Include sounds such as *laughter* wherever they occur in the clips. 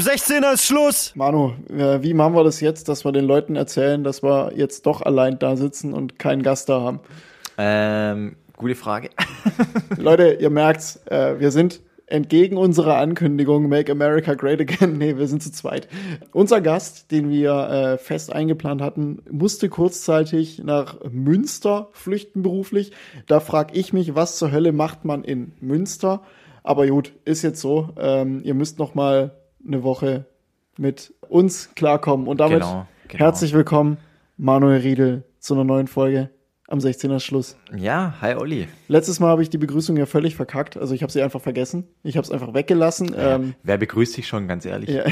am 16er ist Schluss. Manu, wie machen wir das jetzt, dass wir den Leuten erzählen, dass wir jetzt doch allein da sitzen und keinen Gast da haben? Ähm, gute Frage. *laughs* Leute, ihr merkt's, äh, wir sind entgegen unserer Ankündigung Make America Great Again, *laughs* nee, wir sind zu zweit. Unser Gast, den wir äh, fest eingeplant hatten, musste kurzzeitig nach Münster flüchten beruflich. Da frag ich mich, was zur Hölle macht man in Münster? Aber gut, ist jetzt so. Ähm, ihr müsst noch mal eine Woche mit uns klarkommen. Und damit Genau, genau. herzlich willkommen, Manuel Riedel, zu einer neuen Folge am 16er Schluss. Ja, hi Olli. Letztes Mal habe ich die Begrüßung ja völlig verkackt. Also ich habe sie einfach vergessen. Ich habe es einfach weggelassen. Ähm, Wer begrüßt dich schon, ganz ehrlich? ja,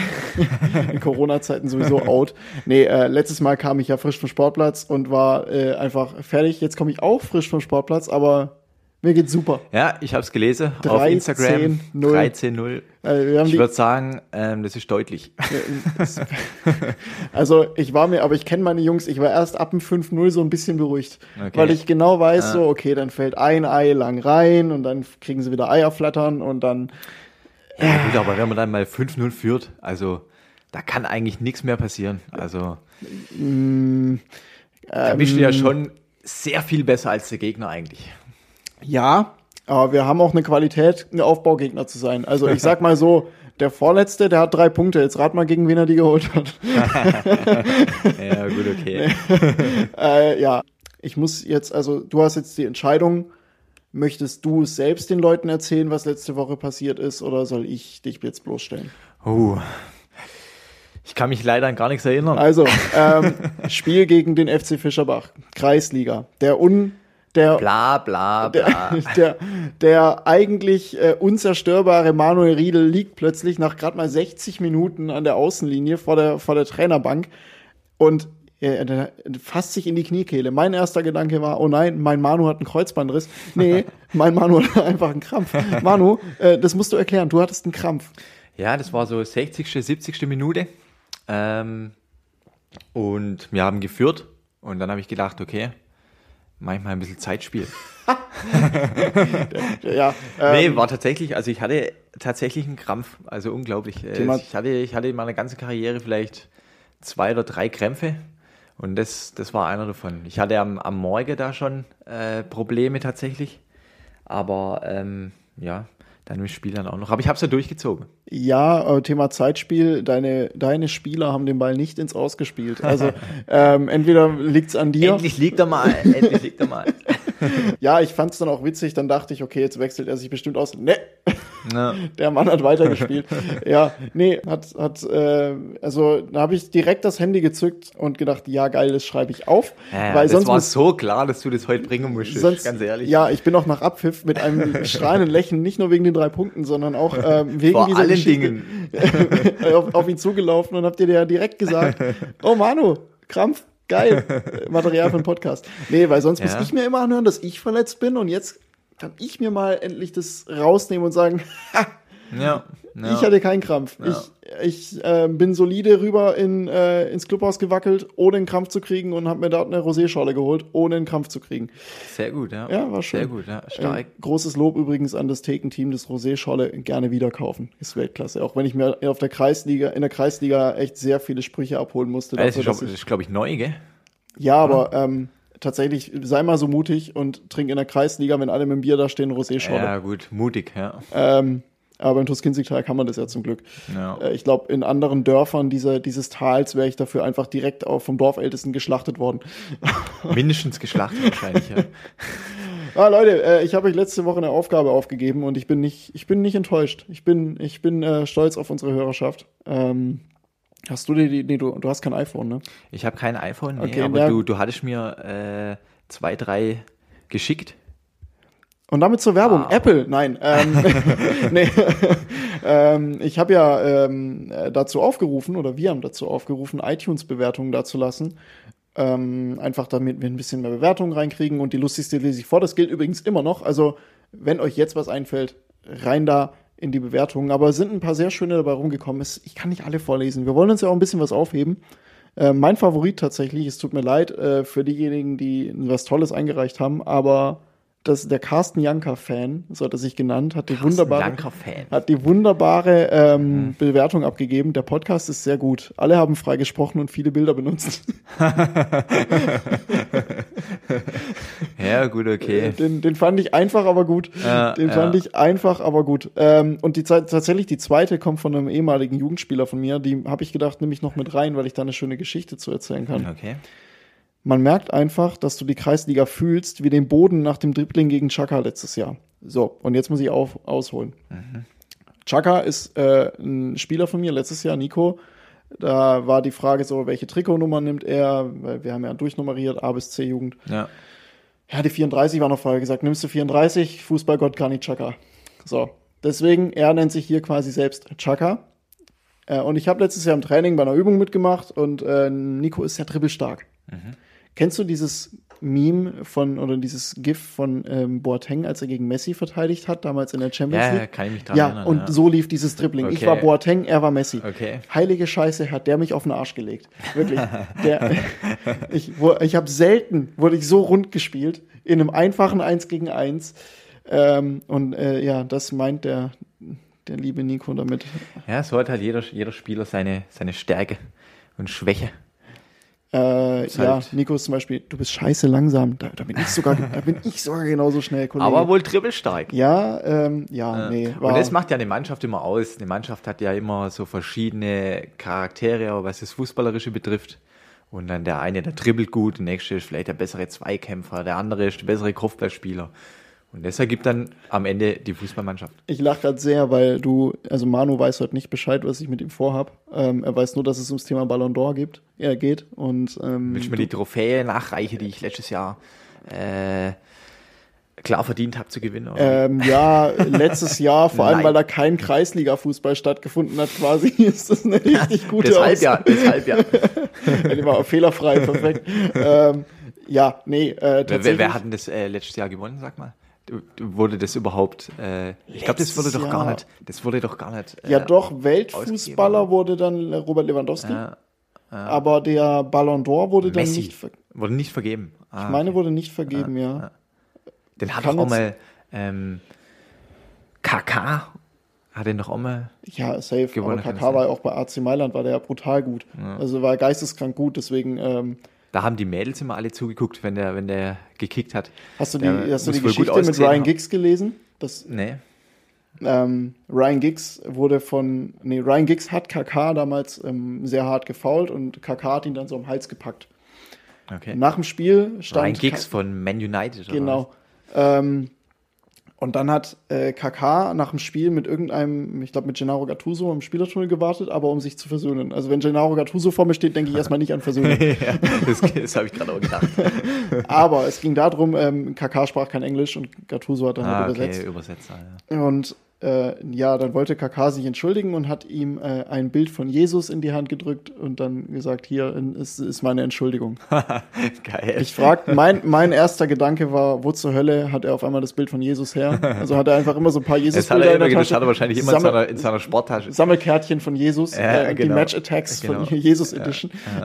*laughs* in Corona-Zeiten sowieso out. Nee, äh, letztes Mal kam ich ja frisch vom Sportplatz und war äh, einfach fertig. Jetzt komme ich auch frisch vom Sportplatz, aber mir geht's super. Ja, ich habe es gelesen auf 13-0. Instagram. 13-0. Äh, haben Ich würde sagen, ähm, das ist deutlich. also ich war mir, aber ich kenne meine Jungs, ich war erst ab dem 5-0 so ein bisschen beruhigt. Okay. Weil ich genau weiß, so, okay, dann fällt ein Ei lang rein und dann kriegen sie wieder Eier flattern und dann Ja, gut, aber wenn man dann mal 5-0 führt, also da kann eigentlich nichts mehr passieren. Also da bist du ja schon sehr viel besser als der Gegner eigentlich. Ja, aber wir haben auch eine Qualität, ein Aufbaugegner zu sein. Also ich sag mal so, der Vorletzte, der hat drei Punkte. Jetzt rat mal, gegen wen er die geholt hat. *laughs* Ja, gut, okay. *laughs* äh, ja, ich muss jetzt, also du hast jetzt die Entscheidung, möchtest du selbst den Leuten erzählen, was letzte Woche passiert ist, oder soll ich dich jetzt bloßstellen? Oh. Ich kann mich leider an gar nichts erinnern. Also, ähm, Spiel gegen den FC Fischerbach, Kreisliga. Der un, der, Bla bla *laughs* bla. der, der, der eigentlich äh, unzerstörbare Manuel Riedel liegt plötzlich nach gerade mal 60 Minuten an der Außenlinie vor der, vor der Trainerbank und er, er fasst sich in die Kniekehle. Mein erster Gedanke war, oh nein, mein Manu hat einen Kreuzbandriss. Nee, *laughs* mein Manu hat einfach einen Krampf. Manu, äh, das musst du erklären, du hattest einen Krampf. Ja, das war so 60., 70. Minute. Ähm, und wir haben geführt. Und dann habe ich gedacht, okay, manchmal ein bisschen Zeitspiel. *laughs* Ja, äh, *laughs* Nee, war tatsächlich, also ich hatte tatsächlich einen Krampf, also unglaublich. Äh, Thema- Ich hatte, ich hatte in meiner ganzen Karriere vielleicht zwei oder drei Krämpfe und das, das war einer davon. Ich hatte am, am Morgen da schon äh, Probleme tatsächlich, aber ähm, ja, dann im Spiel dann auch noch. Aber ich habe es ja durchgezogen. Ja, äh, Thema Zeitspiel, deine, deine Spieler haben den Ball nicht ins Ausgespielt. Also *laughs* ähm, entweder liegt's an dir. Endlich liegt er mal, endlich liegt er mal. *laughs* *laughs* Ja, ich fand's dann auch witzig, dann dachte ich, okay, jetzt wechselt er sich bestimmt aus. Ne, Ja. *laughs* der Mann hat weitergespielt. *laughs* ja, nee, hat, hat, äh, also da habe ich direkt das Handy gezückt und gedacht, ja geil, das schreibe ich auf. Ja, weil das sonst war muss, so klar, dass du das heute bringen musstest, sonst, ganz ehrlich. Ja, ich bin auch nach Abpfiff mit einem strahlenden Lächeln, nicht nur wegen den drei Punkten, sondern auch ähm, wegen Vor dieser allen Geschichte. Dingen. auf, auf ihn zugelaufen und habt ihr dir ja direkt gesagt, oh Manu, Krampf, geil, *laughs* Material für den Podcast. Nee, weil sonst Ja. muss ich mir immer anhören, dass ich verletzt bin und jetzt kann ich mir mal endlich das rausnehmen und sagen, ha, *laughs* Ja, ja. ich hatte keinen Krampf. Ja. Ich, ich äh, bin solide rüber in, äh, ins Clubhaus gewackelt, ohne einen Krampf zu kriegen und habe mir dort eine Roséschorle geholt, ohne einen Krampf zu kriegen. Sehr gut, ja. Ja, war schön. Sehr gut, ja. Stark. Äh, großes Lob übrigens an das Thekenteam des Rosé-Scholle. Gerne wieder kaufen. Ist Weltklasse. Auch wenn ich mir auf der Kreisliga, in der Kreisliga echt sehr viele Sprüche abholen musste. Das ist, dass glaub- ich, das glaube ich, neu, gell? ja, aber ähm, tatsächlich, sei mal so mutig und trink in der Kreisliga, wenn alle mit dem Bier da stehen, Rosé-Scholle. Ja, gut, mutig, ja. Ähm, aber im Tuskinzigtal kann man das ja zum Glück. ja. Äh, ich glaube, in anderen Dörfern dieser, dieses Tals wäre ich dafür einfach direkt auch vom Dorfältesten geschlachtet worden. *laughs* Mindestens geschlachtet wahrscheinlich, ja. Ah, Leute, äh, ich habe euch letzte Woche eine Aufgabe aufgegeben und ich bin nicht, ich bin nicht enttäuscht. Ich bin, ich bin äh, stolz auf unsere Hörerschaft. Ähm, hast du die, die nee, du, du hast kein iPhone, ne? Ich habe kein iPhone, nee, Okay, aber du, du hattest mir äh, zwei, drei geschickt. Und damit zur Werbung. Wow. Apple, nein. Ähm, *laughs* *laughs* nee. *laughs* ähm, ich habe ja ähm, äh, dazu aufgerufen, oder wir haben dazu aufgerufen, iTunes-Bewertungen dazulassen. Ähm, einfach damit wir ein bisschen mehr Bewertungen reinkriegen und die lustigste lese ich vor. Das gilt übrigens immer noch. Also, wenn euch jetzt was einfällt, rein da in die Bewertungen. Aber es sind ein paar sehr schöne dabei rumgekommen. Ich kann nicht alle vorlesen. Wir wollen uns ja auch ein bisschen was aufheben. Äh, mein Favorit tatsächlich, es tut mir leid äh, für diejenigen, die was Tolles eingereicht haben, aber das, der Carsten Janker-Fan, so hat er sich genannt, hat die wunderbare, Janker-Fan. hat die wunderbare ähm, Bewertung abgegeben. Der Podcast ist sehr gut. Alle haben frei gesprochen und viele Bilder benutzt. *laughs* Ja, gut, okay. Den, den fand ich einfach, aber gut. Ja, den ja. fand ich einfach, aber gut. Ähm, und die tatsächlich die zweite kommt von einem ehemaligen Jugendspieler von mir. Die habe ich gedacht, nehme ich noch mit rein, weil ich da eine schöne Geschichte zu erzählen kann. Okay. Man merkt einfach, dass du die Kreisliga fühlst, wie den Boden nach dem Dribbling gegen Chaka letztes Jahr. So, und jetzt muss ich auf, ausholen. Chaka ist äh, ein Spieler von mir letztes Jahr, Nico. Da war die Frage so, welche Trikotnummer nimmt er? Weil wir haben ja durchnummeriert, A bis C Jugend. Ja. Ja, die 34 war noch vorher gesagt, nimmst du 34, Fußballgott Kani Chaka. So, deswegen, er nennt sich hier quasi selbst Chaka. Äh, und ich habe letztes Jahr im Training bei einer Übung mitgemacht und äh, Nico ist ja dribbelstark. Kennst du dieses Meme von, oder dieses GIF von ähm, Boateng, als er gegen Messi verteidigt hat, damals in der Champions Ja, League? kann ich mich dran Ja, erinnern. und ja. so lief dieses Dribbling. Ich Okay. war Boateng, er war Messi. Okay. Heilige Scheiße, hat der mich auf den Arsch gelegt. Wirklich. Der, *laughs* ich wo- ich habe selten, wurde ich so rund gespielt, in einem einfachen 1 gegen 1. Ähm, und äh, ja, das meint der, der liebe Nico damit. Ja, so hat halt jeder, jeder Spieler seine, seine Stärke und Schwäche. Äh, ja, halt- Nico ist zum Beispiel, du bist scheiße langsam. Da, da bin ich sogar, da bin *laughs* ich sogar genauso schnell, Kollege. Aber wohl dribbelstark. ja, ähm, ja, nee. Und das macht ja eine Mannschaft immer aus. Eine Mannschaft hat ja immer so verschiedene Charaktere, auch was das Fußballerische betrifft. Und dann der eine, der dribbelt gut, der nächste ist vielleicht der bessere Zweikämpfer, der andere ist der bessere Kopfballspieler. Und das ergibt dann am Ende die Fußballmannschaft. Ich lache gerade sehr, weil du, also Manu weiß heute nicht Bescheid, was ich mit ihm vorhab. Ähm, er weiß nur, dass es ums Thema Ballon d'Or gibt. Er geht und ähm, Willst du mir die Trophäe nachreichen, die ich letztes Jahr äh, klar verdient habe zu gewinnen? Ähm, ja, letztes Jahr, *laughs* vor allem weil da kein Kreisliga-Fußball stattgefunden hat, quasi, *laughs* ist das eine *laughs* richtig gute deshalb ja, deshalb ja. Die war fehlerfrei, perfekt. ähm, ja, nee, äh, wer, wer, tatsächlich. wer hat denn das äh, letztes Jahr gewonnen, sag mal? Wurde das überhabt? Äh, ich glaube, das wurde doch gar Jahr. nicht. Das wurde doch gar nicht. Äh, ja, doch, Weltfußballer ausgegeben. wurde dann Robert Lewandowski, Ja, aber der Ballon d'Or wurde dann Messi nicht, ver wurde nicht vergeben. Ah, ich meine, wurde nicht vergeben, ja. Den hat doch auch mal ähm, KK hat den doch auch mal. Ja, safe. Gewonnen aber KK war ja auch bei AC Mailand, war der ja brutal gut. Also war geisteskrank gut, deswegen ähm, Da haben die Mädels immer alle zugeguckt, wenn der, wenn der gekickt hat. hast du die, Der hast du die Geschichte mit Ryan haben. Giggs gelesen? Das, Nee. ähm, Ryan Giggs wurde von, nee, Ryan Giggs hat KK damals ähm, sehr hart gefoult und KK hat ihn dann so am Hals gepackt. Okay. Nach dem Spiel stand Ryan Giggs von Man United. Oder Genau. Ähm, und dann hat äh, KK nach dem Spiel mit irgendeinem, ich glaube mit Gennaro Gattuso im Spielertunnel gewartet, aber um sich zu versöhnen. Also wenn Gennaro Gattuso vor mir steht, denke ich erstmal nicht an Versöhnung. *laughs* ja, das das habe ich gerade auch gedacht. *laughs* aber es ging darum, ähm, KK sprach kein Englisch und Gattuso hat dann ah, halt okay, übersetzt. Übersetzer. Ja. Und äh, ja, dann wollte KK sich entschuldigen und hat ihm äh, ein Bild von Jesus in die Hand gedrückt und dann gesagt, hier ist, ist meine Entschuldigung. *laughs* Geil. Ich frag, mein, mein erster Gedanke war, wo zur Hölle hat er auf einmal das Bild von Jesus her? Also hat er einfach immer so ein paar *laughs* das hat er, in der immer, das Tasche. hat er wahrscheinlich immer in Sammel- seiner, in seiner Sporttasche. Sammelkärtchen von Jesus, Ja, äh, die genau. Match-Attacks Genau. von Jesus Edition. Ja,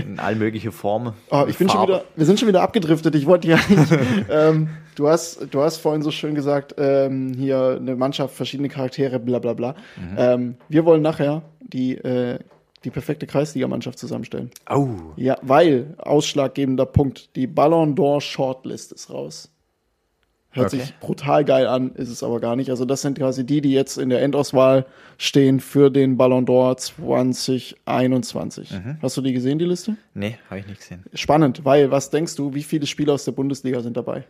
in, in all mögliche Formen. Oh, ich bin schon wieder, wir sind schon wieder abgedriftet. Ich wollte ja nicht, *laughs* ähm, du hast, du hast vorhin so schön gesagt, ähm, hier eine Mannschaft, verschiedene Charaktere, bla bla bla. Mhm. Ähm, wir wollen nachher die, äh, die perfekte Kreisligamannschaft zusammenstellen. Oh, Ja, weil, ausschlaggebender Punkt, die Ballon d'Or Shortlist ist raus. Hört Okay. sich brutal geil an, ist es aber gar nicht. Also das sind quasi die, die jetzt in der Endauswahl stehen für den Ballon d'Or 2021. Mhm. Hast du die gesehen, die Liste? nee, habe ich nicht gesehen. Spannend, weil was denkst du, wie viele Spieler aus der Bundesliga sind dabei?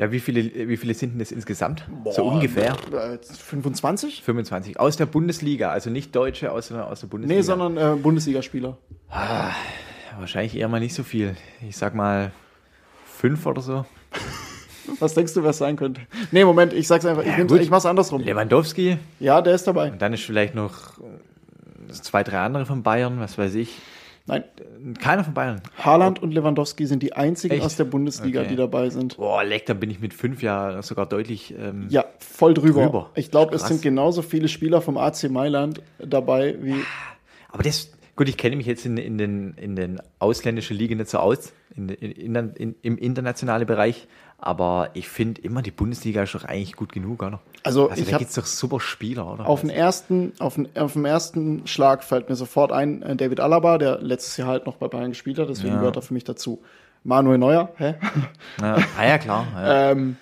Ja, wie viele, wie viele sind denn das insgesamt? so ungefähr. Äh, 25? 25. Aus der Bundesliga, also nicht Deutsche aus der, aus der Bundesliga. Nee, sondern äh, Bundesligaspieler. Wahrscheinlich eher mal nicht so viel. Ich sag mal fünf oder so. *laughs* Was denkst du, wer es sein könnte? Nee, Moment, ich sag's einfach, ich, gut. ich mach's andersrum. Lewandowski, Ja, der ist dabei. und dann ist vielleicht noch äh, zwei, drei andere von Bayern, was weiß ich. Nein, Keiner von Bayern. Haaland und Lewandowski sind die einzigen Echt? aus der Bundesliga, Okay. die dabei sind. Boah, leck, dann bin ich mit fünf ja sogar deutlich. Ähm, Ja, voll drüber. Drüber. Ich glaube, es sind genauso viele Spieler vom AC Mailand dabei wie. Aber das, Gut, ich kenne mich jetzt in, in, den, in den ausländischen Ligen nicht so aus, in, in, in, im internationalen Bereich, aber ich finde immer, die Bundesliga ist doch eigentlich gut genug, oder? Also, Also ich da gibt es doch super Spieler, oder? Auf den, ersten, auf, den, auf den ersten Schlag fällt mir sofort ein äh, David Alaba, der letztes Jahr halt noch bei Bayern gespielt hat, deswegen Ja. gehört er für mich dazu. Manuel Neuer, hä? ja, ah ja, klar. Ja. *laughs* ähm,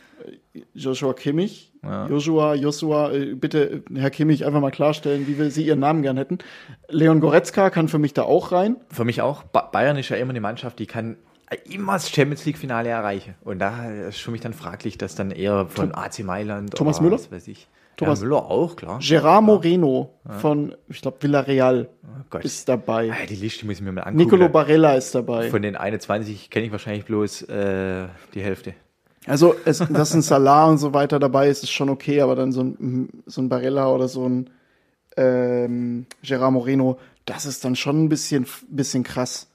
Joshua Kimmich, Joshua, Joshua, äh, bitte, Herr Kimmich, einfach mal klarstellen, wie wir Sie Ihren Namen gern hätten. Leon Goretzka kann für mich da auch rein. Für mich auch, ba Bayern ist ja immer eine Mannschaft, die kann immer das Champions League-Finale erreichen. Und da ist für mich dann fraglich, dass dann eher von AC Mailand Thomas Müller? was weiß ich. Thomas- ja, Müller auch, klar. Gerard Moreno von, ich glaube, Villarreal Oh ist dabei. Ah, die Liste muss ich mir mal angucken. Nicolo Barella ist dabei. Von den 21 kenne ich wahrscheinlich bloß äh, die Hälfte. Also, es, dass ein Salah und so weiter dabei ist, ist schon okay, aber dann so ein, so ein Barella oder so ein ähm, Gerard Moreno, das ist dann schon ein bisschen, bisschen krass.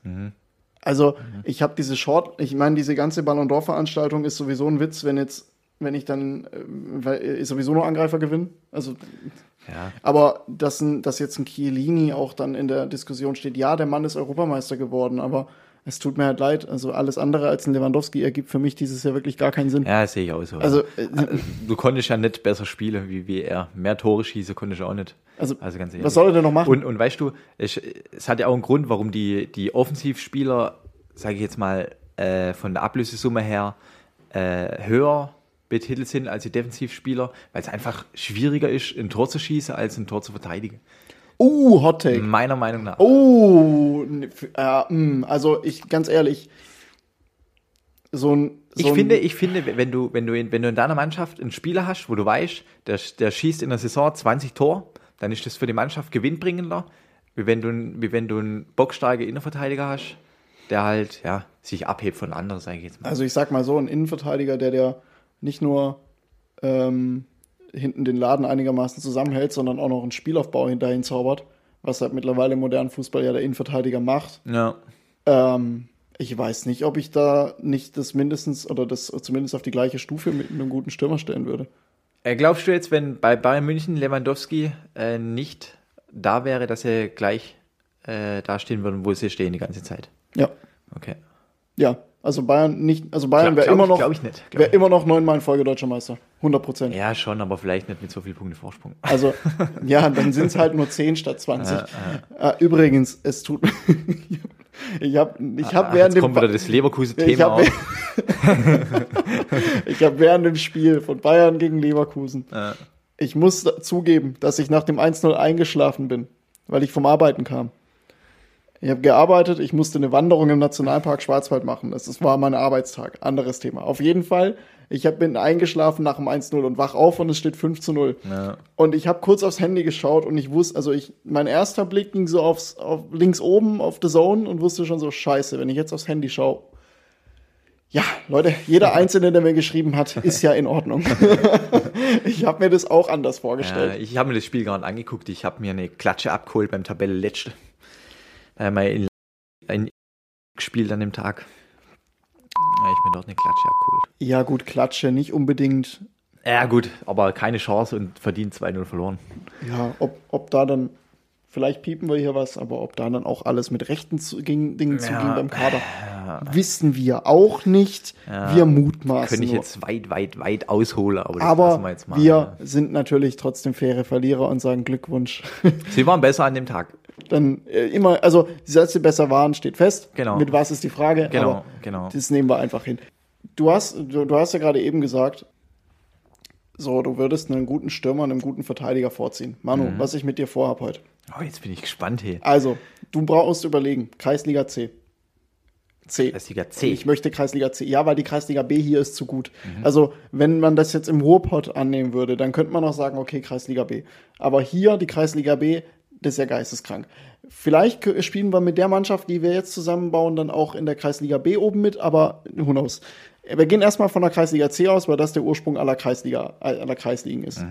Also, ich habe diese Short, ich meine, diese ganze Ballon d'Or-Veranstaltung ist sowieso ein Witz, wenn jetzt, wenn ich dann, weil äh, sowieso nur Angreifer gewinnen. Also, Ja. aber dass, ein, dass jetzt ein Chiellini auch dann in der Diskussion steht, ja, der Mann ist Europameister geworden, aber es tut mir halt leid. Also alles andere als ein Lewandowski ergibt für mich dieses Jahr wirklich gar keinen Sinn. Ja, das sehe ich auch so. Also, äh, du konntest ja nicht besser spielen wie, wie er. Mehr Tore schießen konntest du auch nicht. Also, Also ganz ehrlich. was soll er denn noch machen? Und, und weißt du, es, es hat ja auch einen Grund, warum die, die Offensivspieler, sage ich jetzt mal, äh, von der Ablösesumme her äh, höher betitelt sind als die Defensivspieler, weil es einfach schwieriger ist, ein Tor zu schießen, als ein Tor zu verteidigen. Uh, Hot Take. Meiner Meinung nach. Oh, äh, mh, also ich, ganz ehrlich, so ein. So Ich finde, ich finde, wenn du, wenn du in, wenn du in deiner Mannschaft einen Spieler hast, wo du weißt, der, der schießt in der Saison 20 Tor, dann ist das für die Mannschaft gewinnbringender, wie wenn du, wie wenn du einen bockstarken Innenverteidiger hast, der halt, ja, sich abhebt von anderen, sage ich jetzt mal. Also ich sag mal so, ein Innenverteidiger, der der nicht nur ähm, hinten den Laden einigermaßen zusammenhält, sondern auch noch einen Spielaufbau hinterhin zaubert, was halt mittlerweile im modernen Fußball ja der Innenverteidiger macht. Ja. Ähm, ich weiß nicht, ob ich da nicht das mindestens oder das zumindest auf die gleiche Stufe mit einem guten Stürmer stellen würde. Äh, glaubst du jetzt, wenn bei Bayern München Lewandowski äh, nicht da wäre, dass er gleich äh, da stehen würden, wo sie stehen die ganze Zeit? Ja. Okay. Ja, also Bayern nicht, also Bayern wäre immer ich- noch, ich wäre ich immer noch neunmal in Folge deutscher Meister. 100 Prozent. Ja, schon, aber vielleicht nicht mit so viel Punkte Vorsprung. Also, *laughs* ja, dann sind es halt nur 10 statt 20. Äh, übrigens, es tut *laughs* ich habe ich hab Ah, während jetzt kommt wieder dem das ich Leverkusen-Thema habe auf. *laughs* ich hab während dem Spiel von Bayern gegen Leverkusen Ja. ich muss zugeben, dass ich nach dem 1-0 eingeschlafen bin, weil ich vom Arbeiten kam. Ich habe gearbeitet, ich musste eine Wanderung im Nationalpark Schwarzwald machen. Das, das war mein Arbeitstag. Anderes Thema. Auf jeden Fall, ich hab, bin eingeschlafen nach dem 1-0 und wach auf und es steht 5 zu 0. Ja. Und ich habe kurz aufs Handy geschaut und ich wusste, also ich, mein erster Blick ging so aufs, auf links oben auf The Zone und wusste schon so, scheiße, wenn ich jetzt aufs Handy schaue. Ja, Leute, jeder Einzelne, der mir geschrieben hat, ist ja in Ordnung. *laughs* ich habe mir das auch anders Ja, vorgestellt. ich habe mir das Spiel gerade angeguckt. Ich habe mir eine Klatsche abgeholt beim Tabellenletzte. Da haben wir in, in gespielt an dem Tag. Ja, ich mir dort eine Klatsche abgeholt. Ja, gut, Klatsche, nicht unbedingt. Ja, gut, aber keine Chance und verdient 2-0 verloren. Ja, ob, ob da dann, vielleicht piepen wir hier was, aber ob da dann auch alles mit rechten zu, ging, Dingen Ja, zuging beim Kader, wissen wir auch nicht. wir mutmaßen. Könnte ich jetzt weit, weit, weit ausholen, aber das aber wir jetzt mal. wir sind natürlich trotzdem faire Verlierer und sagen Glückwunsch. Sie waren besser an dem Tag. Dann äh, immer, also, dass sie besser waren, steht fest. Genau. Mit was ist die Frage? Genau, aber genau. Das nehmen wir einfach hin. Du hast, du, du hast ja gerade eben gesagt, so, du würdest einen guten Stürmer und einen guten Verteidiger vorziehen. Manu, Mhm. was ich mit dir vorhab heute. Oh, jetzt bin ich gespannt hier. Also, du brauchst überlegen, Kreisliga C. C. Kreisliga C. Ich möchte Kreisliga C. Ja, weil die Kreisliga B hier ist zu gut. Mhm. Also, wenn man das jetzt im Ruhrpott annehmen würde, dann könnte man auch sagen, okay, Kreisliga B. Aber hier, die Kreisliga B, das ist ja geisteskrank. Vielleicht spielen wir mit der Mannschaft, die wir jetzt zusammenbauen, dann auch in der Kreisliga B oben mit, aber who knows. Wir gehen erstmal von der Kreisliga C aus, weil das der Ursprung aller Kreisliga, aller Kreisligen ist.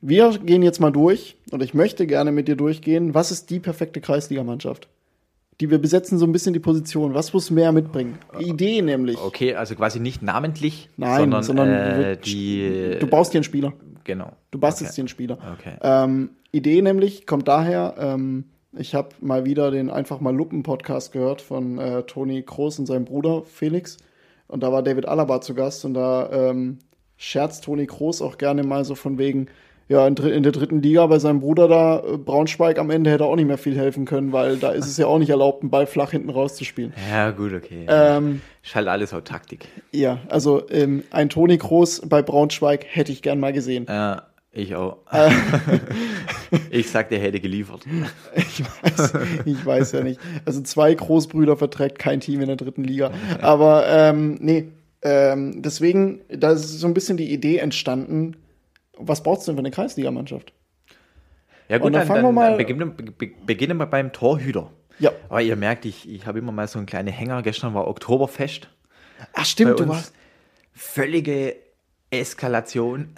Wir gehen jetzt mal durch und ich möchte gerne mit dir durchgehen. Was ist die perfekte Kreisligamannschaft? Die wir besetzen so ein bisschen die Position. Was muss mehr mitbringen? Idee nämlich. Okay, also quasi nicht namentlich, Nein, sondern, sondern äh, du- die. Du baust dir einen Spieler. genau. Du bastelst okay. dir einen Spieler. Okay. Ähm, Idee nämlich kommt daher, ähm, Ich habe mal wieder den Einfach mal Luppen-Podcast gehört von äh, Toni Kroos und seinem Bruder Felix. Und da war David Alaba zu Gast und da ähm, scherzt Toni Kroos auch gerne mal so von wegen, ja, in, der dritten Liga bei seinem Bruder da, äh, Braunschweig, am Ende hätte auch nicht mehr viel helfen können, weil da ist es ja auch nicht erlaubt, einen Ball flach hinten rauszuspielen. Ja, gut, okay. Ähm, ist halt alles auch Taktik. Ja, also ähm, ein Toni Kroos bei Braunschweig hätte ich gern mal gesehen. Ja, ich auch. *laughs* ich sag, der hätte geliefert. Ich weiß, ich weiß ja nicht. Also zwei Großbrüder verträgt kein Team in der dritten Liga. Aber ähm, nee, ähm, deswegen, da ist so ein bisschen die Idee entstanden, was brauchst du denn für eine Kreisligamannschaft? Ja gut, Und dann dann, fangen dann, wir mal- dann beginnen, be, beginnen wir beim Torhüter. Ja. Aber ihr merkt, ich, ich habe immer mal so einen kleinen Hänger. Gestern war Oktoberfest. Ach stimmt, du warst. Völlige Eskalation.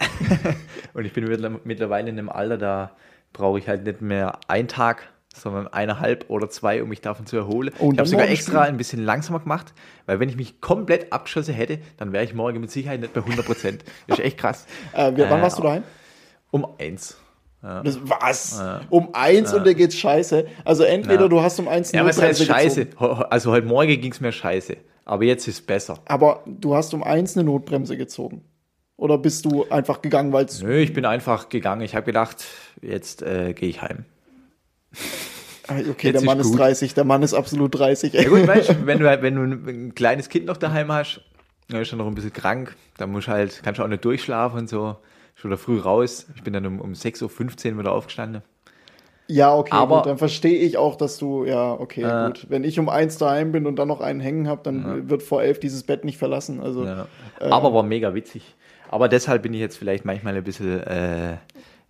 *laughs* Und ich bin mittler- mittlerweile in einem Alter, da brauche ich halt nicht mehr einen Tag, sondern eineinhalb oder zwei, um mich davon zu erholen. Und ich habe sogar extra ein bisschen langsamer gemacht, weil wenn ich mich komplett abgeschossen hätte, dann wäre ich morgen mit Sicherheit nicht bei 100 Prozent. Das ist echt krass. *laughs* Äh, wann Äh, warst du daheim? Um eins. Das, was? Um eins und dir geht's scheiße. Also entweder Ja. du hast um eins Ja, was heißt Notbremse scheiße? gezogen. Also heute Morgen ging es mir scheiße. Aber jetzt ist es besser. Aber du hast um eins eine Notbremse gezogen. Oder bist du einfach gegangen, weil es. Nö, ich bin einfach gegangen. Ich habe gedacht, jetzt äh, gehe ich heim. Okay, Jetzt der Mann ist gut. 30, der Mann ist absolut 30. Ja gut, weißt *laughs* wenn du, halt- wenn du ein, ein kleines Kind noch daheim hast, dann ist er noch ein bisschen krank, dann musst du halt, kannst du auch nicht durchschlafen und so. Schon da früh raus. Ich bin dann um, um 6.15 Uhr wieder aufgestanden. Ja, okay, Aber- gut, dann verstehe ich auch, dass du, ja, okay, Äh. gut. Wenn ich um eins daheim bin und dann noch einen hängen habe, dann wird vor elf dieses Bett nicht verlassen. Also, Ja. Aber war mega witzig. Aber deshalb bin ich jetzt vielleicht manchmal ein bisschen, äh,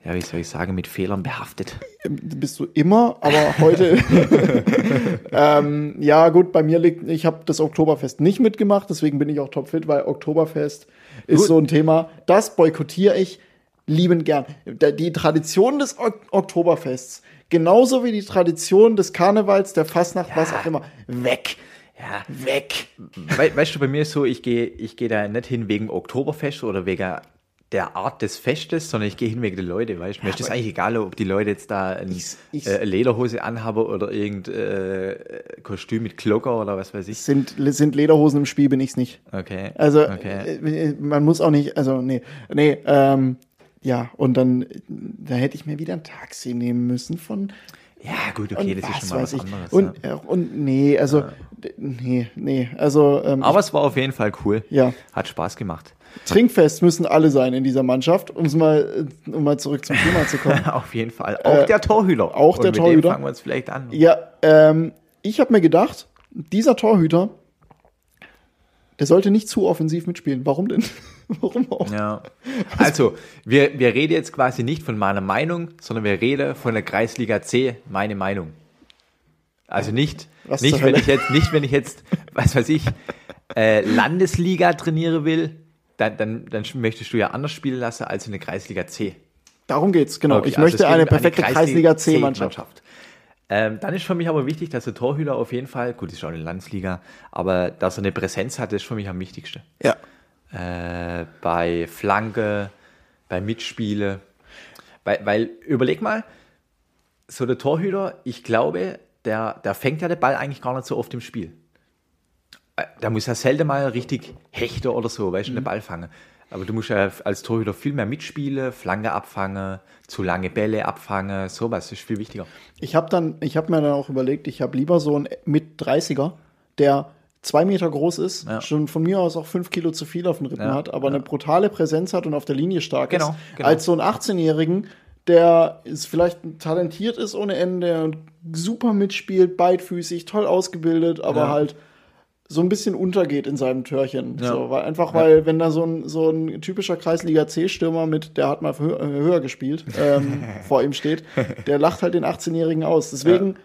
ja, wie soll ich sagen, mit Fehlern behaftet. bist du immer, aber heute. *laughs* ähm, ja, gut, bei mir liegt, ich habe das Oktoberfest nicht mitgemacht, deswegen bin ich auch topfit, weil Oktoberfest ist Gut. so ein Thema, das boykottiere ich liebend gern. Die Tradition des ok Oktoberfests, genauso wie die Tradition des Karnevals, der Fastnacht, was auch immer, weg. Ja, Weg. We weißt du, bei mir ist so, ich gehe ich geh da nicht hin wegen Oktoberfest oder wegen der Art des Festes, sondern ich gehe hin wegen der Leute, weißt du. Mir ist das eigentlich egal, ob die Leute jetzt da ein, Ich- ich- äh, eine Lederhose anhaben oder irgendein äh, Kostüm mit Glocker oder was weiß ich. Sind, sind Lederhosen im Spiel, bin ich's nicht. Okay. Also okay. äh, man muss auch nicht, also nee, nee, ähm, ja, und dann, da hätte ich mir wieder ein Taxi nehmen müssen von Ja, gut, okay, und das ist schon mal was ich. anderes. Und, ja. äh, und nee, also d- nee, nee, also ähm, Aber es war auf jeden Fall cool. Ja. Hat Spaß gemacht. Trinkfest müssen alle sein in dieser Mannschaft, um mal, äh, um mal zurück zum Thema zu kommen. *laughs* auf jeden Fall. Auch der Torhüter. Äh, auch Und der mit Torhüter. Dem fangen wir uns vielleicht an. Ja, ähm, ich habe mir gedacht, dieser Torhüter, der sollte nicht zu offensiv mitspielen. Warum denn? *laughs* Warum auch? Ja. Also, wir, wir reden jetzt quasi nicht von meiner Meinung, sondern wir reden von der Kreisliga C, meine Meinung. Also nicht, Was nicht wenn ich jetzt, nicht wenn ich jetzt, was weiß ich, äh, Landesliga trainieren will, dann, dann, dann möchtest du ja anders spielen lassen als in der Kreisliga C. Darum geht's, genau. Okay, ich also möchte eine perfekte Kreisliga C-Mannschaft. Ähm, dann ist für mich aber wichtig, dass der Torhüter auf jeden Fall, gut, ist auch eine Landesliga, aber dass er eine Präsenz hat, ist für mich am wichtigsten. Ja. Äh, bei Flanke, bei Mitspiele. Weil, weil, überleg mal, so der Torhüter, ich glaube, der, der fängt ja den Ball eigentlich gar nicht so oft im Spiel. Der muss ja selten mal richtig hechter oder so, weißt du, den Ball fangen. Aber du musst ja als Torhüter viel mehr mitspielen, Flanke abfangen, zu lange Bälle abfangen, sowas ist viel wichtiger. Ich habe dann, ich habe mir dann auch überlegt, ich habe lieber so einen mit 30er, der zwei Meter groß ist, Ja. schon von mir aus auch fünf Kilo zu viel auf den Rippen Ja, hat, aber eine brutale Präsenz hat und auf der Linie stark Genau, ist, genau. als so einen 18-Jährigen, der ist vielleicht talentiert ist ohne Ende und super mitspielt, beidfüßig, toll ausgebildet, aber Ja. halt so ein bisschen untergeht in seinem Törchen. Ja. So, weil, einfach weil, wenn da so ein, so ein typischer Kreisliga C-Stürmer mit, der hat mal höher, höher gespielt, ähm, *laughs* vor ihm steht, der lacht halt den 18-Jährigen aus. Deswegen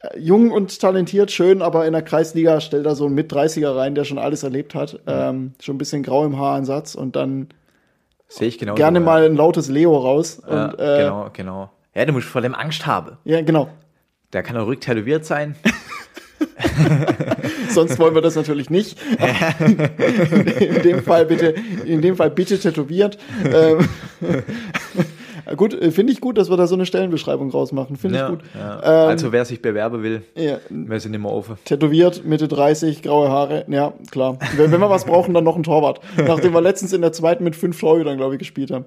äh, jung und talentiert, schön, aber in der Kreisliga stellt er so einen Mit-30er rein, der schon alles erlebt hat. Ähm, schon ein bisschen grau im Haaransatz und dann Sehe ich genau. gerne mal ein lautes Leo raus. Ja, und, äh, genau, genau. Ja, du musst vor dem Angst haben. Ja, genau. Der kann auch rücktätowiert sein. *laughs* *laughs* Sonst wollen wir das natürlich nicht. *laughs* in dem Fall bitte, in dem Fall bitte tätowiert. Ähm, *laughs* Gut, äh, finde ich gut, dass wir da so eine Stellenbeschreibung rausmachen. Finde Ja, ich gut. ja. Ähm, also wer sich bewerben will, Ja, wir sind immer offen. tätowiert, Mitte 30, graue Haare. Ja, klar. Wenn, wenn wir was brauchen, dann noch ein Torwart. Nachdem wir letztens in der zweiten mit fünf Torhütern, glaube ich, gespielt haben.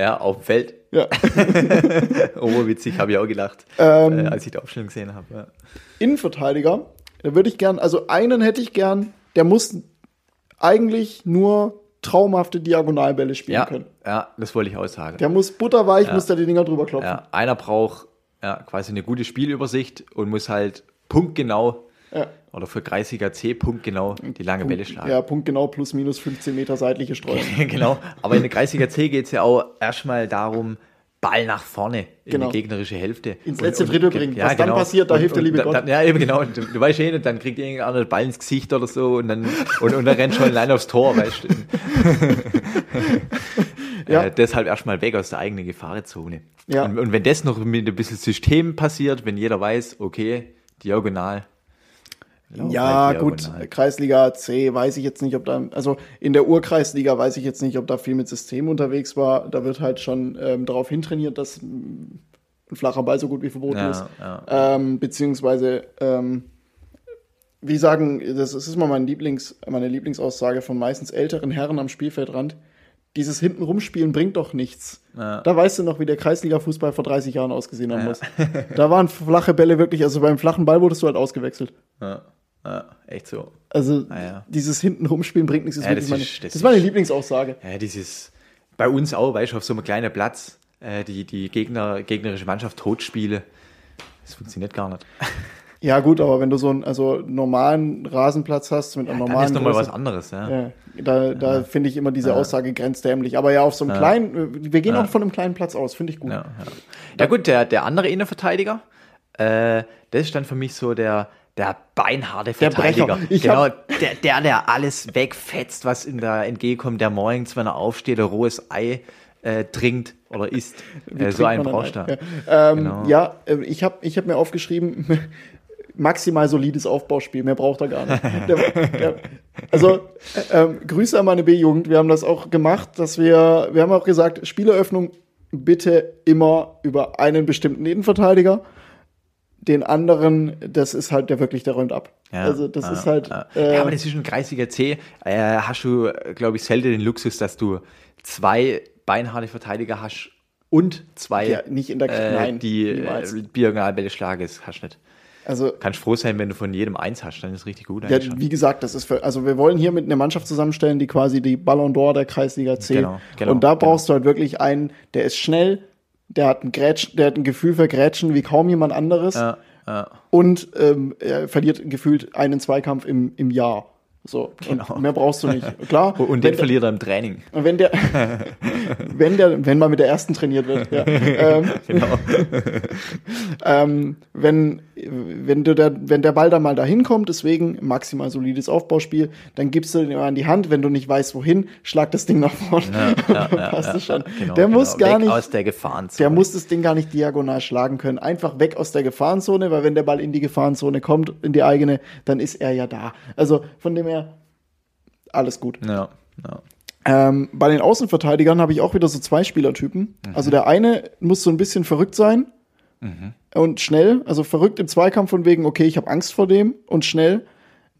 Ja, auf dem Feld. Ja. *laughs* Oberwitzig, habe ich auch gelacht, Ähm, äh, als ich die Aufstellung gesehen habe. Ja. Innenverteidiger, da würde ich gern, also einen hätte ich gern, der muss eigentlich nur traumhafte Diagonalbälle spielen Ja, können. ja, das wollte ich auch sagen. Der muss butterweich, muss der die Dinger drüber klopfen. Ja, einer braucht ja, quasi eine gute Spielübersicht und muss halt punktgenau Ja. Oder für Kreisliga C punktgenau die lange Bälle schlagen. Ja, Punkt genau, plus minus 15 Meter seitliche Streuung. *laughs* genau. Aber in der Kreisliga C geht es ja auch erstmal darum, Ball nach vorne in Genau. die gegnerische Hälfte. Ins letzte Drittel bringen. Was dann passiert, da hilft der liebe da- Gott. da- Ja, eben genau. Und Du, du weißt eh nicht, dann kriegt irgendeiner den Ball ins Gesicht oder so und dann, und, und dann rennt schon allein aufs Tor, weißt du. *laughs* Ja. Äh, deshalb erstmal weg aus der eigenen Gefahrenzone. Ja. Und, und wenn das noch mit ein bisschen System passiert, wenn jeder weiß, okay, diagonal. Lauf Ja, halt gut, diagonal. Kreisliga C weiß ich jetzt nicht, ob da, also in der Urkreisliga weiß ich jetzt nicht, ob da viel mit System unterwegs war. Da wird halt schon ähm, darauf hintrainiert, dass ein flacher Ball so gut wie verboten Ja, ist. ja. Ähm, beziehungsweise, ähm, wie sagen, das ist mal mein Lieblings, meine Lieblingsaussage von meistens älteren Herren am Spielfeldrand. Dieses Hintenrumspielen bringt doch nichts. Ja. Da weißt du noch, wie der Kreisliga-Fußball vor 30 Jahren ausgesehen haben muss. Da waren flache Bälle wirklich, also beim flachen Ball wurdest du halt ausgewechselt. Ja, ja, echt so. Also Ah, ja. dieses hinten rumspielen bringt nichts. Das, Ja, ist das wirklich ist- meine, das das ist meine Lieblingsaussage. Ja, dieses, bei uns auch, weißt du, auf so einem kleinen Platz, äh, die, die Gegner, gegnerische Mannschaft totspiele. Das funktioniert gar nicht. *laughs* Ja gut, aber wenn du so einen also normalen Rasenplatz hast mit einer Dann normalen ist nochmal was anderes, ja. ja, da, da finde ich immer diese Aussage grenzdämlich. Aber ja, auf so einem kleinen, wir gehen auch von einem kleinen Platz aus, finde ich gut. Ja, ja. ja gut, der, der andere Innenverteidiger, äh, das ist dann für mich so der, der beinharte Der. Verteidiger. Ich genau, der, der, der alles wegfetzt, was ihm da entgegenkommt, der morgens, wenn er aufsteht, ein rohes Ei äh, trinkt oder isst. Äh, so einen brauchst du. Ja, ähm, Genau. ja äh, ich habe ich hab mir aufgeschrieben, *laughs* maximal solides Aufbauspiel, mehr braucht er gar nicht. Der, der, also äh, ähm, Grüße an meine B-Jugend, wir haben das auch gemacht, dass wir, wir haben auch gesagt, Spieleröffnung bitte immer über einen bestimmten Innenverteidiger. Den anderen, das ist halt der wirklich, der räumt ab. Ja, also das ja, ist halt. Ja. Äh, ja, aber ein Kreisiger C. Äh, hast du, glaube ich, selten den Luxus, dass du zwei beinharte Verteidiger hast und zwei, Ja, nicht in der- äh, nein, die niemals. äh, Diagonalbälle schlagen. Das hast du nicht. also Kannst froh sein, wenn du von jedem eins hast, dann ist es richtig gut Ja, wie gesagt, das ist für, also wir wollen hier mit einer Mannschaft zusammenstellen, die quasi die Ballon d'Or der Kreisliga C. Genau, genau, und da brauchst du halt wirklich einen, der ist schnell, der hat ein Grätsch, der hat ein Gefühl für Grätschen wie kaum jemand anderes Ja, ja. und ähm, er verliert gefühlt einen Zweikampf im, im Jahr. So, Genau. mehr brauchst du nicht. Klar, *laughs* Und den verliert er im Training. und wenn der, *laughs* wenn der, wenn man mit der ersten trainiert wird, ja. *laughs* ähm, Genau. ähm, wenn, wenn, du der, wenn der Ball dann mal dahin kommt, deswegen maximal solides Aufbauspiel, dann gibst du den an die Hand, wenn du nicht weißt, wohin, schlag das Ding nach vorne. *laughs* Passt es schon. Genau, der muss genau. gar Weg nicht, aus der Gefahrenzone. der muss das Ding gar nicht diagonal schlagen können. Einfach weg aus der Gefahrenzone, weil wenn der Ball in die Gefahrenzone kommt, in die eigene, dann ist er ja da. Also von dem her, alles gut. Ja, ja. Ähm, bei den Außenverteidigern habe ich auch wieder so zwei Spielertypen. Also der eine muss so ein bisschen verrückt sein und schnell, also verrückt im Zweikampf von wegen, okay, ich habe Angst vor dem und schnell,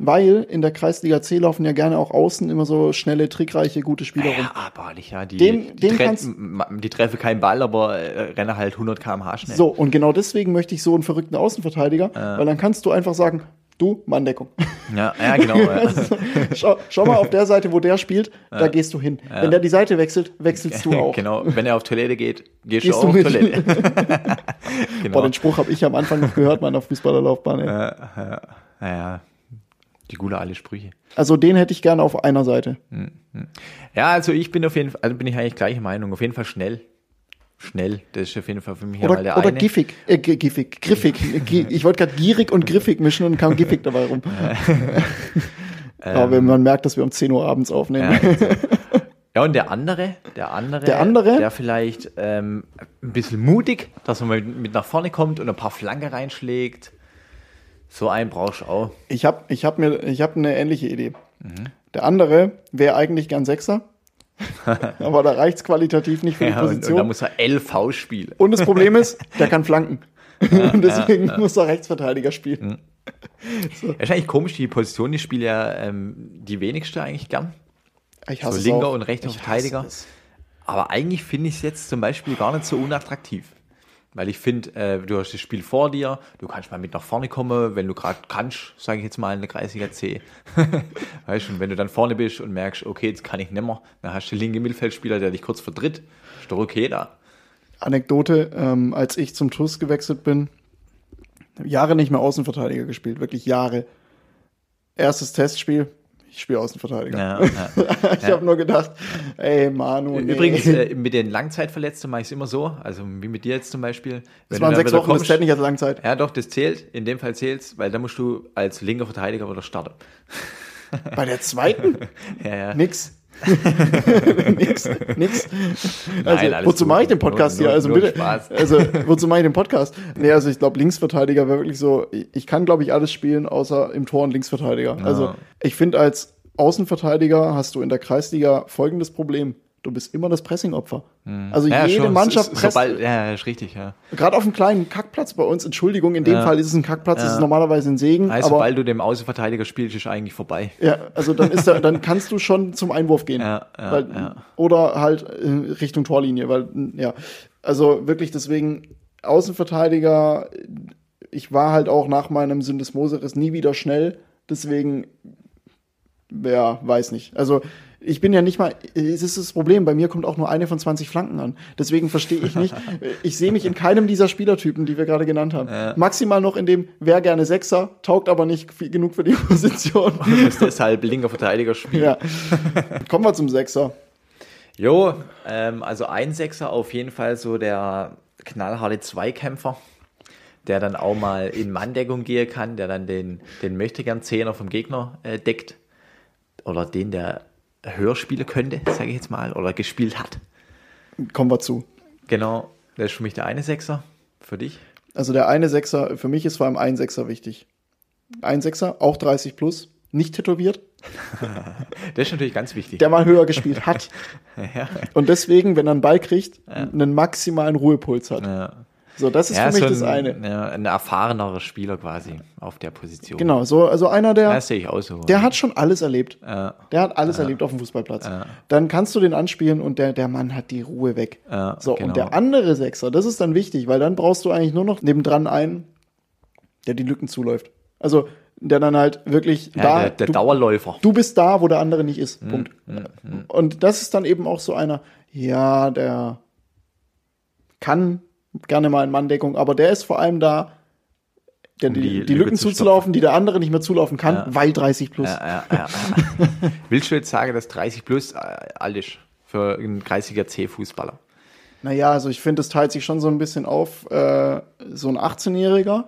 weil in der Kreisliga C laufen ja gerne auch außen immer so schnelle, trickreiche, gute Spieler rum. Ja, abartig, ja. Die, Den- die, den tre kannst- m- die treffen keinen Ball, aber äh, rennen halt 100 km/h schnell. So, und genau deswegen möchte ich so einen verrückten Außenverteidiger, weil dann kannst du einfach sagen, du, Manndeckung. Ja, ja genau. ja. *laughs* schau, schau mal auf der Seite, wo der spielt, da gehst du hin. Wenn der die Seite wechselt, wechselst du *laughs* auch. genau. Wenn er auf Toilette geht, gehst, Gehst du auch auf. Toilette. *laughs* Boah, genau. den Spruch habe ich am Anfang noch gehört meiner Fußballerlaufbahn. ey. Naja, die gute alle Sprüche. Also den hätte ich gerne auf einer Seite. Ja, also ich bin auf jeden Fall, also bin ich eigentlich gleicher Meinung. Auf jeden Fall schnell. Schnell, das ist auf jeden Fall für mich Oder, der oder eine. giffig, äh, gi- giffig, griffig. Ich wollte gerade gierig und griffig mischen und kam giffig dabei rum. *laughs* Aber wenn man merkt, dass wir um 10 Uhr abends aufnehmen. Ja, und der andere, der andere, Der andere? der vielleicht ähm, ein bisschen mutig, dass man mal mit nach vorne kommt und ein paar Flanken reinschlägt. So einen brauchst du auch. Ich habe ich hab mir, ich habe eine ähnliche Idee. Mhm. Der andere wäre eigentlich gern Sechser, *laughs* Aber da reicht's qualitativ nicht für die Ja, und, und Position. da Und, muss er LV spielen. das Problem ist, der kann flanken. *laughs* und deswegen muss er Rechtsverteidiger spielen. Ja, ist eigentlich komisch, die Position, die spielt ja ähm, die wenigste eigentlich gern. Ich So hasse es linker und rechter Verteidiger. es. Aber eigentlich finde ich es jetzt zum Beispiel gar nicht so unattraktiv. Weil ich finde, äh, du hast das Spiel vor dir, du kannst mal mit nach vorne kommen, wenn du gerade kannst, sage ich jetzt mal in der Kreisliga C. *laughs* weißt du, und wenn du dann vorne bist und merkst, okay, jetzt kann ich nimmer, dann hast du den linken Mittelfeldspieler, der dich kurz vertritt. Ist doch okay da. Anekdote, ähm, als ich zum TUS gewechselt bin, Jahre nicht mehr Außenverteidiger gespielt, wirklich Jahre. Erstes Testspiel, ich spiele Außenverteidiger. Ja, *laughs* ja. ich habe nur gedacht, ey Manu, nee. Übrigens, äh, mit den Langzeitverletzten mache ich es immer so, also wie mit dir jetzt zum Beispiel. das waren sechs Wochen, das kommst- zählt nicht als Langzeit. Ja, doch, das zählt. In dem Fall zählt's, weil da musst du als linker Verteidiger wieder starten. Bei der zweiten? *laughs* Ja, ja. Nix. *laughs* nix, nix. Also, Nein, wozu mache ich den Podcast Nur- hier? Also bitte. Spaß. Also, wozu mache ich den Podcast? Nee, also ich glaube, Linksverteidiger wäre wirklich so, ich ich kann, glaube ich, alles spielen, außer im Tor und Linksverteidiger. Also, ich finde, als Außenverteidiger hast du in der Kreisliga folgendes Problem. Du bist immer das Pressingopfer. Also Hm. Ja, jede schon. Mannschaft presst. Sobald, ja, ist richtig, ja. Gerade auf einem kleinen Kackplatz bei uns, Entschuldigung, in dem Ja. Fall ist es ein Kackplatz, das Ja. ist normalerweise ein Segen. Also, aber sobald du dem Außenverteidiger spielst, ist eigentlich vorbei. Ja, also dann ist da, dann kannst du schon zum Einwurf gehen. Ja, ja, weil, ja. Oder halt äh, Richtung Torlinie, weil, ja. Also wirklich deswegen Außenverteidiger, ich war halt auch nach meinem Syndesmoseris nie wieder schnell, deswegen, ja, weiß nicht. Also ich bin ja nicht mal, es ist das Problem, bei mir kommt auch nur eine von 20 Flanken an. Deswegen verstehe ich nicht, *laughs* ich sehe mich in keinem dieser Spielertypen, die wir gerade genannt haben. Maximal noch in dem, wer gerne Sechser, taugt aber nicht viel, genug für die *laughs* Position. Du musst deshalb linker Verteidiger spielen. Ja. Kommen wir zum Sechser. Jo, ähm, also ein Sechser auf jeden Fall so der knallharte Zweikämpfer, der dann auch mal in Manndeckung gehen kann, der dann den, den möchte gern Zehner vom Gegner äh, deckt. Oder den, der höher spielen könnte, sage ich jetzt mal, oder gespielt hat. Kommen wir zu. Genau, das ist für mich der eine Sechser. Für dich? Also der eine Sechser, für mich ist vor allem ein Sechser wichtig. Ein Sechser, auch 30 plus, nicht tätowiert, *laughs* Das ist natürlich ganz wichtig. der mal höher gespielt hat. *laughs* ja. Und deswegen, wenn er einen Ball kriegt, einen maximalen Ruhepuls hat. Ja. So, das ist Ja, für mich so das ein, eine. Ja, ein erfahrenerer Spieler quasi auf der Position. Genau, so, also einer, der, Das sehe ich auch so. der hat schon alles erlebt. Ja, Der hat alles erlebt auf dem Fußballplatz. Dann kannst du den anspielen und der, der Mann hat die Ruhe weg. Ja, so, genau. und der andere Sechser, das ist dann wichtig, weil dann brauchst du eigentlich nur noch nebendran einen, der die Lücken zuläuft. Also, der dann halt wirklich ja, da. der, der du, Dauerläufer. du bist da, wo der andere nicht ist. Punkt. Und das ist dann eben auch so einer, ja, der kann gerne mal in Manndeckung, aber der ist vor allem da, Um die, die die, Lücke Lücken zu zuzulaufen, die der andere nicht mehr zulaufen kann, Ja. weil 30 plus. Ja, ja. *laughs* Willst du jetzt sagen, dass 30 plus äh, alt ist für einen 30er C-Fußballer? Naja, also ich finde, es teilt sich schon so ein bisschen auf. Äh, so ein 18-Jähriger.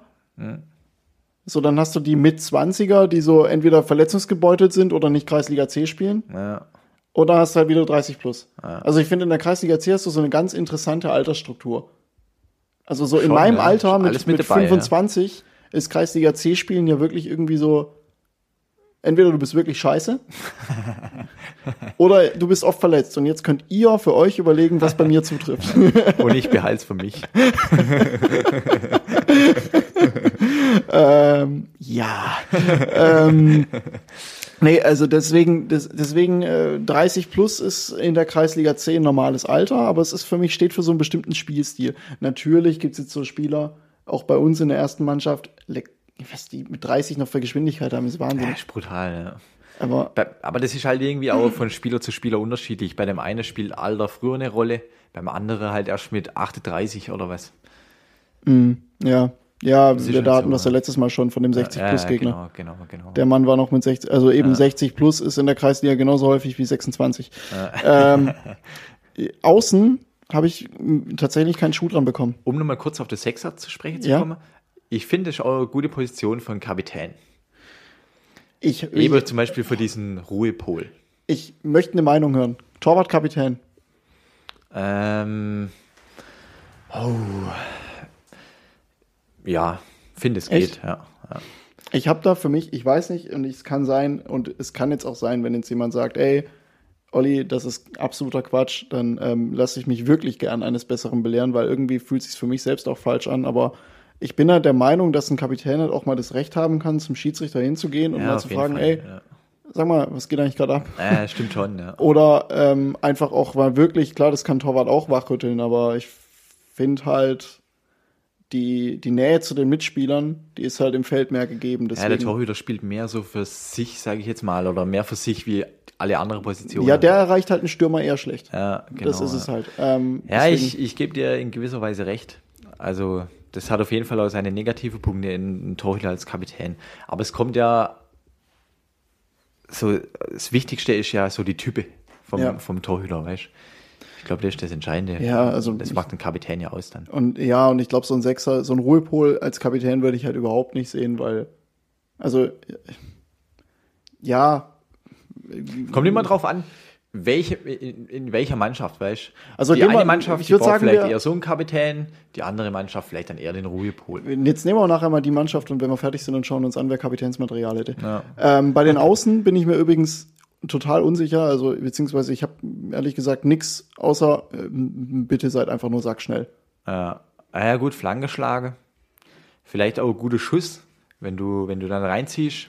So, dann hast du die mit 20er, die so entweder verletzungsgebeutelt sind oder nicht Kreisliga C spielen. Ja. Oder hast halt wieder 30 plus. Also ich finde, in der Kreisliga C hast du so eine ganz interessante Altersstruktur. Also so in Schon, meinem ne? Alter mit, mit mit, dabei, ja. 25 ist Kreisliga C spielen ja wirklich irgendwie so. Entweder du bist wirklich scheiße *laughs* oder du bist oft verletzt. Und jetzt könnt ihr für euch überlegen, was bei mir zutrifft. *laughs* Und ich behalte es für mich. *laughs* ähm, ja. ähm, nee, also deswegen, des, deswegen äh, 30 plus ist in der Kreisliga C ein normales Alter, aber es ist für mich steht für so einen bestimmten Spielstil. Natürlich gibt es jetzt so Spieler, auch bei uns in der ersten Mannschaft, was die mit 30 noch für Geschwindigkeit haben, ist Wahnsinn. Ja, ist brutal, ja. Aber Aber das ist halt irgendwie auch von Spieler zu Spieler unterschiedlich. Bei dem einen spielt Alter früher eine Rolle, beim anderen halt erst mit 38 oder was. ja, ja, wir da hatten das ja letztes Mal schon von dem 60 Ja, plus ja, Gegner. Genau, genau, genau. Der Mann war noch mit 60, also eben 60 plus ist in der Kreisliga genauso häufig wie 26. Ähm, *laughs* außen habe ich m, tatsächlich keinen Schuh dran bekommen. um nochmal kurz auf das Sechser zu sprechen zu Ja. kommen. Ich finde, das ist auch eine gute Position von Kapitän. Ich, ich, Eben zum Beispiel für diesen Ruhepol. ich möchte eine Meinung hören. Torwartkapitän. Ähm, oh. Ja, finde es Echt? geht, ja. ja. Ich habe da für mich, ich weiß nicht, und es kann sein, und es kann jetzt auch sein, wenn jetzt jemand sagt, ey, Olli, das ist absoluter Quatsch, dann ähm, lasse ich mich wirklich gern eines Besseren belehren, weil irgendwie fühlt es sich für mich selbst auch falsch an. Aber ich bin halt der Meinung, dass ein Kapitän halt auch mal das Recht haben kann, zum Schiedsrichter hinzugehen und Ja, mal zu fragen, Fall, ey, ja. sag mal, was geht eigentlich gerade ab? Ja, stimmt schon, ja. *laughs* Oder ähm, einfach auch mal wirklich, klar, das kann Torwart auch wachrütteln, aber ich finde halt die, die Nähe zu den Mitspielern, die ist halt im Feld mehr gegeben. Ja, der Deswegen, Torhüter spielt mehr so für sich, sage ich jetzt mal, oder mehr für sich wie alle anderen Positionen. ja, der erreicht halt einen Stürmer eher schlecht. ja, genau, das ist es halt. Ähm, Ja, deswegen- ich, ich gebe dir in gewisser Weise recht. Also, das hat auf jeden Fall auch seine negative Punkte in, in Torhüter als Kapitän. Aber es kommt ja so, das Wichtigste ist ja so die Type vom, Ja. vom Torhüter, weißt Ich glaube, das ist das Entscheidende. Ja, also Das macht den Kapitän ja aus dann. Und ja, und ich glaube, so ein Sechser, so ein Ruhepol als Kapitän würde ich halt überhaupt nicht sehen, weil, also, ja, Kommt immer drauf an, welche, in, in welcher Mannschaft, weißt du? Also die eine wir- Mannschaft, ich die sagen, vielleicht wir- eher so einen Kapitän, die andere Mannschaft vielleicht dann eher den Ruhepol. jetzt nehmen wir auch nachher mal die Mannschaft und wenn wir fertig sind und schauen uns an, wer Kapitänsmaterial hätte. Ja. Ähm, bei den Außen bin ich mir übrigens total unsicher, also beziehungsweise ich habe ehrlich gesagt nichts außer ähm, bitte seid einfach nur sackschnell. Ja, ah ja gut, Flanke schlagen. Vielleicht auch ein guter Schuss, wenn du, wenn du dann reinziehst.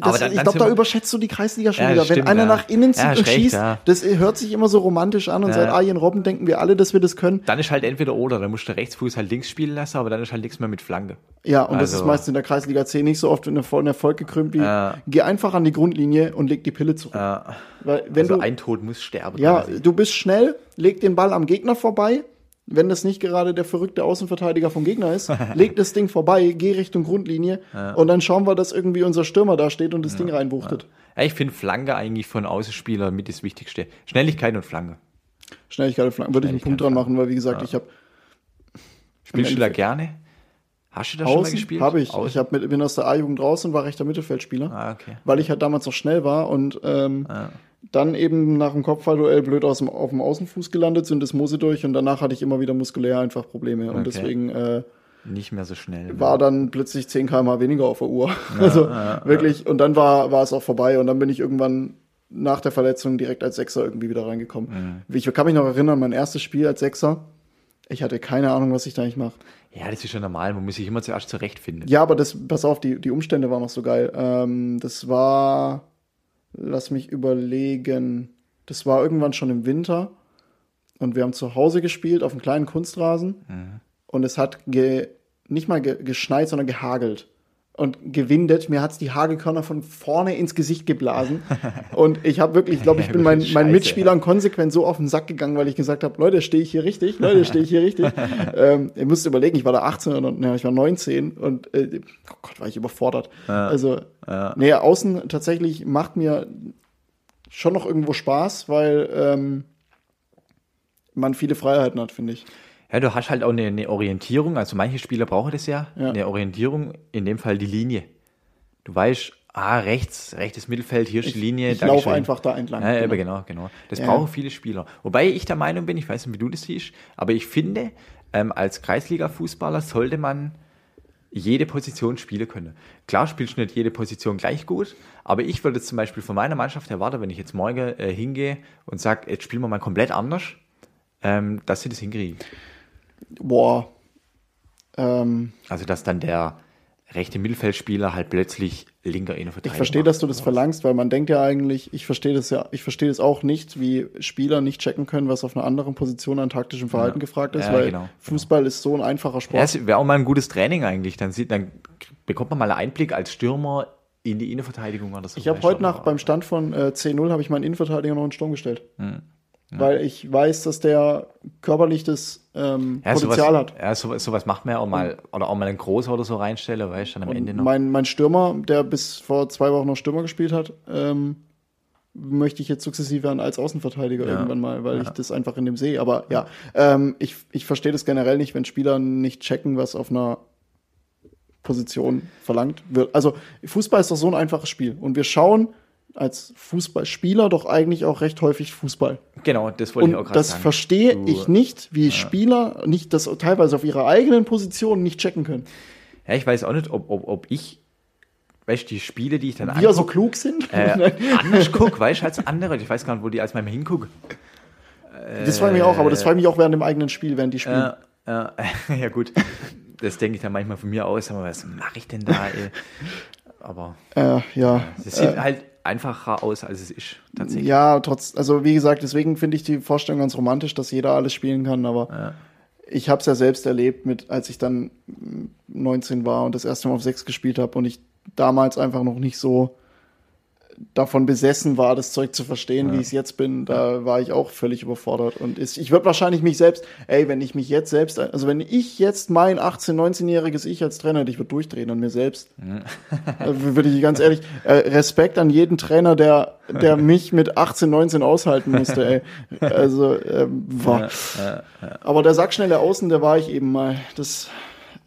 Das, dann- ich glaube, da überschätzt du die Kreisliga schon Ja, wieder. das Wenn stimmt, einer ja. nach innen zieht Ja, und schießt, das hört sich immer so romantisch an und seit Arjen Robben denken wir alle, dass wir das können. Dann ist halt entweder oder, dann musst du Rechtsfuß halt links spielen lassen, aber dann ist halt nichts mehr mit Flanke. Ja, und das Also- ist meist in der Kreisliga C nicht so oft in Erfolg, gekrümmt wie geh einfach an die Grundlinie und leg die Pille zurück. Ja, Weil wenn also du ein Tod muss sterben. ja, quasi. du bist schnell, leg den Ball am Gegner vorbei. Wenn das nicht gerade der verrückte Außenverteidiger vom Gegner ist, *laughs* leg das Ding vorbei, geh Richtung Grundlinie und dann schauen wir, dass irgendwie unser Stürmer da steht und das Ding reinbuchtet. Ja, ich finde Flanke eigentlich von Außenspieler mit das Wichtigste. Schnelligkeit und Flanke. Schnelligkeit und Flanken würde ich einen Punkt dran machen, weil wie gesagt, ich habe Spielst du da gerne? Hast du da schon mal Außen gespielt? habe ich. Außen? Ich hab mit, bin aus der A-Jugend raus und war rechter Mittelfeldspieler, ah, okay. weil ich halt damals noch schnell war und ähm, dann eben nach dem Kopfballduell blöd aus dem, auf dem Außenfuß gelandet, sind das Mose durch und danach hatte ich immer wieder muskulär einfach Probleme und Okay. deswegen äh, Nicht mehr so schnell. war dann plötzlich 10 km weniger auf der Uhr. *laughs* also wirklich und dann war, war es auch vorbei und dann bin ich irgendwann nach der Verletzung direkt als Sechser irgendwie wieder reingekommen. Ich kann mich noch erinnern, mein erstes Spiel als Sechser. Ich hatte keine Ahnung, was ich da eigentlich mache. Ja, das ist schon normal. Man muss sich immer zuerst zurechtfinden. Ja, aber das, pass auf, die, die Umstände waren noch so geil. Ähm, das war, lass mich überlegen, das war irgendwann schon im Winter und wir haben zu Hause gespielt auf einem kleinen Kunstrasen und es hat nicht mal ge, geschneit, sondern gehagelt und gewindet. Mir hat's die Hagelkörner von vorne ins Gesicht geblasen *laughs* und ich habe wirklich, ich glaube, ich bin meinen meinen Mitspielern konsequent so auf den Sack gegangen, weil ich gesagt habe, Leute, stehe ich hier richtig? Leute, stehe ich hier richtig? *laughs* ähm, ihr müsst überlegen, ich war da 18 oder ja, ich war 19 und äh, oh Gott, war ich überfordert. Also, nee, außen tatsächlich macht mir schon noch irgendwo Spaß, weil ähm, man viele Freiheiten hat, finde ich. Ja, du hast halt auch eine, eine Orientierung. Also manche Spieler brauchen das ja. Ja. Eine Orientierung, in dem Fall die Linie. Du weißt, ah, rechts, rechtes Mittelfeld, hier ist die Linie. Ich laufe einfach da entlang. Ja, Genau. genau, genau. genau. Das Ja. brauchen viele Spieler. Wobei ich der Meinung bin, ich weiß nicht, wie du das siehst, aber ich finde, ähm, als Kreisliga-Fußballer sollte man jede Position spielen können. Klar spielst du nicht jede Position gleich gut, aber ich würde jetzt zum Beispiel von meiner Mannschaft erwarten, wenn ich jetzt morgen äh, hingehe und sage, jetzt spielen wir mal komplett anders, ähm, dass sie das hinkriegen. Boah. Ähm, Also, dass dann der rechte Mittelfeldspieler halt plötzlich linker Innenverteidiger ich verstehe, dass du das verlangst, weil man denkt ja eigentlich, ich verstehe das ja, ich verstehe das auch nicht, wie Spieler nicht checken können, was auf einer anderen Position an taktischem Verhalten gefragt ist, Ja, weil genau, Fußball ist so ein einfacher Sport. Ja, es wäre auch mal ein gutes Training eigentlich. Dann, sieht, dann bekommt man mal einen Einblick als Stürmer in die Innenverteidigung oder so. Ich habe heute nach beim Stand von äh, 10-0 habe ich meinen Innenverteidiger noch in den Sturm gestellt. Hm. Weil ich weiß, dass der körperlich das ähm, ja, Potenzial sowas, hat. Ja, sowas, sowas macht man ja auch mal, oder auch mal einen Großer oder so reinstellen, weißt du, dann am Ende noch. Mein, mein Stürmer, der bis vor zwei Wochen noch Stürmer gespielt hat, ähm, möchte ich jetzt sukzessive an als Außenverteidiger irgendwann mal, weil ich das einfach in dem sehe. Aber ja, ähm, ich, ich verstehe das generell nicht, wenn Spieler nicht checken, was auf einer Position verlangt wird. Also Fußball ist doch so ein einfaches Spiel. Und wir schauen als Fußballspieler doch eigentlich auch recht häufig Fußball. Genau, das wollte ich auch Und gerade das sagen. verstehe Du- ich nicht, wie Spieler nicht das teilweise auf ihrer eigenen Position nicht checken können. Ja, ich weiß auch nicht, ob, ob, ob ich weißt du, die Spiele, die ich dann Wir so klug sind. äh, *laughs* anders gucke, weißt du, als andere. Ich weiß gar nicht, wo die als mal hingucke. das freut mich auch, aber das freut mich auch während dem eigenen Spiel, während die spielen. Ja, ja, *laughs* ja, gut. Das denke ich dann manchmal von mir aus, aber was mache ich denn da, ey? Aber Äh, ja. es sieht halt einfacher aus, als es ist, tatsächlich. Ja, trotz, also wie gesagt, deswegen finde ich die Vorstellung ganz romantisch, dass jeder alles spielen kann, aber ich habe es ja selbst erlebt, mit, als ich dann mm, 19 war und das erste Mal auf 6 gespielt habe und ich damals einfach noch nicht so davon besessen war, das Zeug zu verstehen, wie ich es jetzt bin, da war ich auch völlig überfordert. Und ist, ich würde wahrscheinlich mich selbst, ey, wenn ich mich jetzt selbst, also wenn ich jetzt mein 18-, 19-jähriges Ich als Trainer hätte, ich würde durchdrehen an mir selbst. Also *laughs* würde ich ganz ehrlich, äh, Respekt an jeden Trainer, der, der mich mit 18, 19 aushalten musste, ey. *laughs* Also, ähm, war. Aber der Sackschnelle Außen, der war ich eben mal. Das, äh,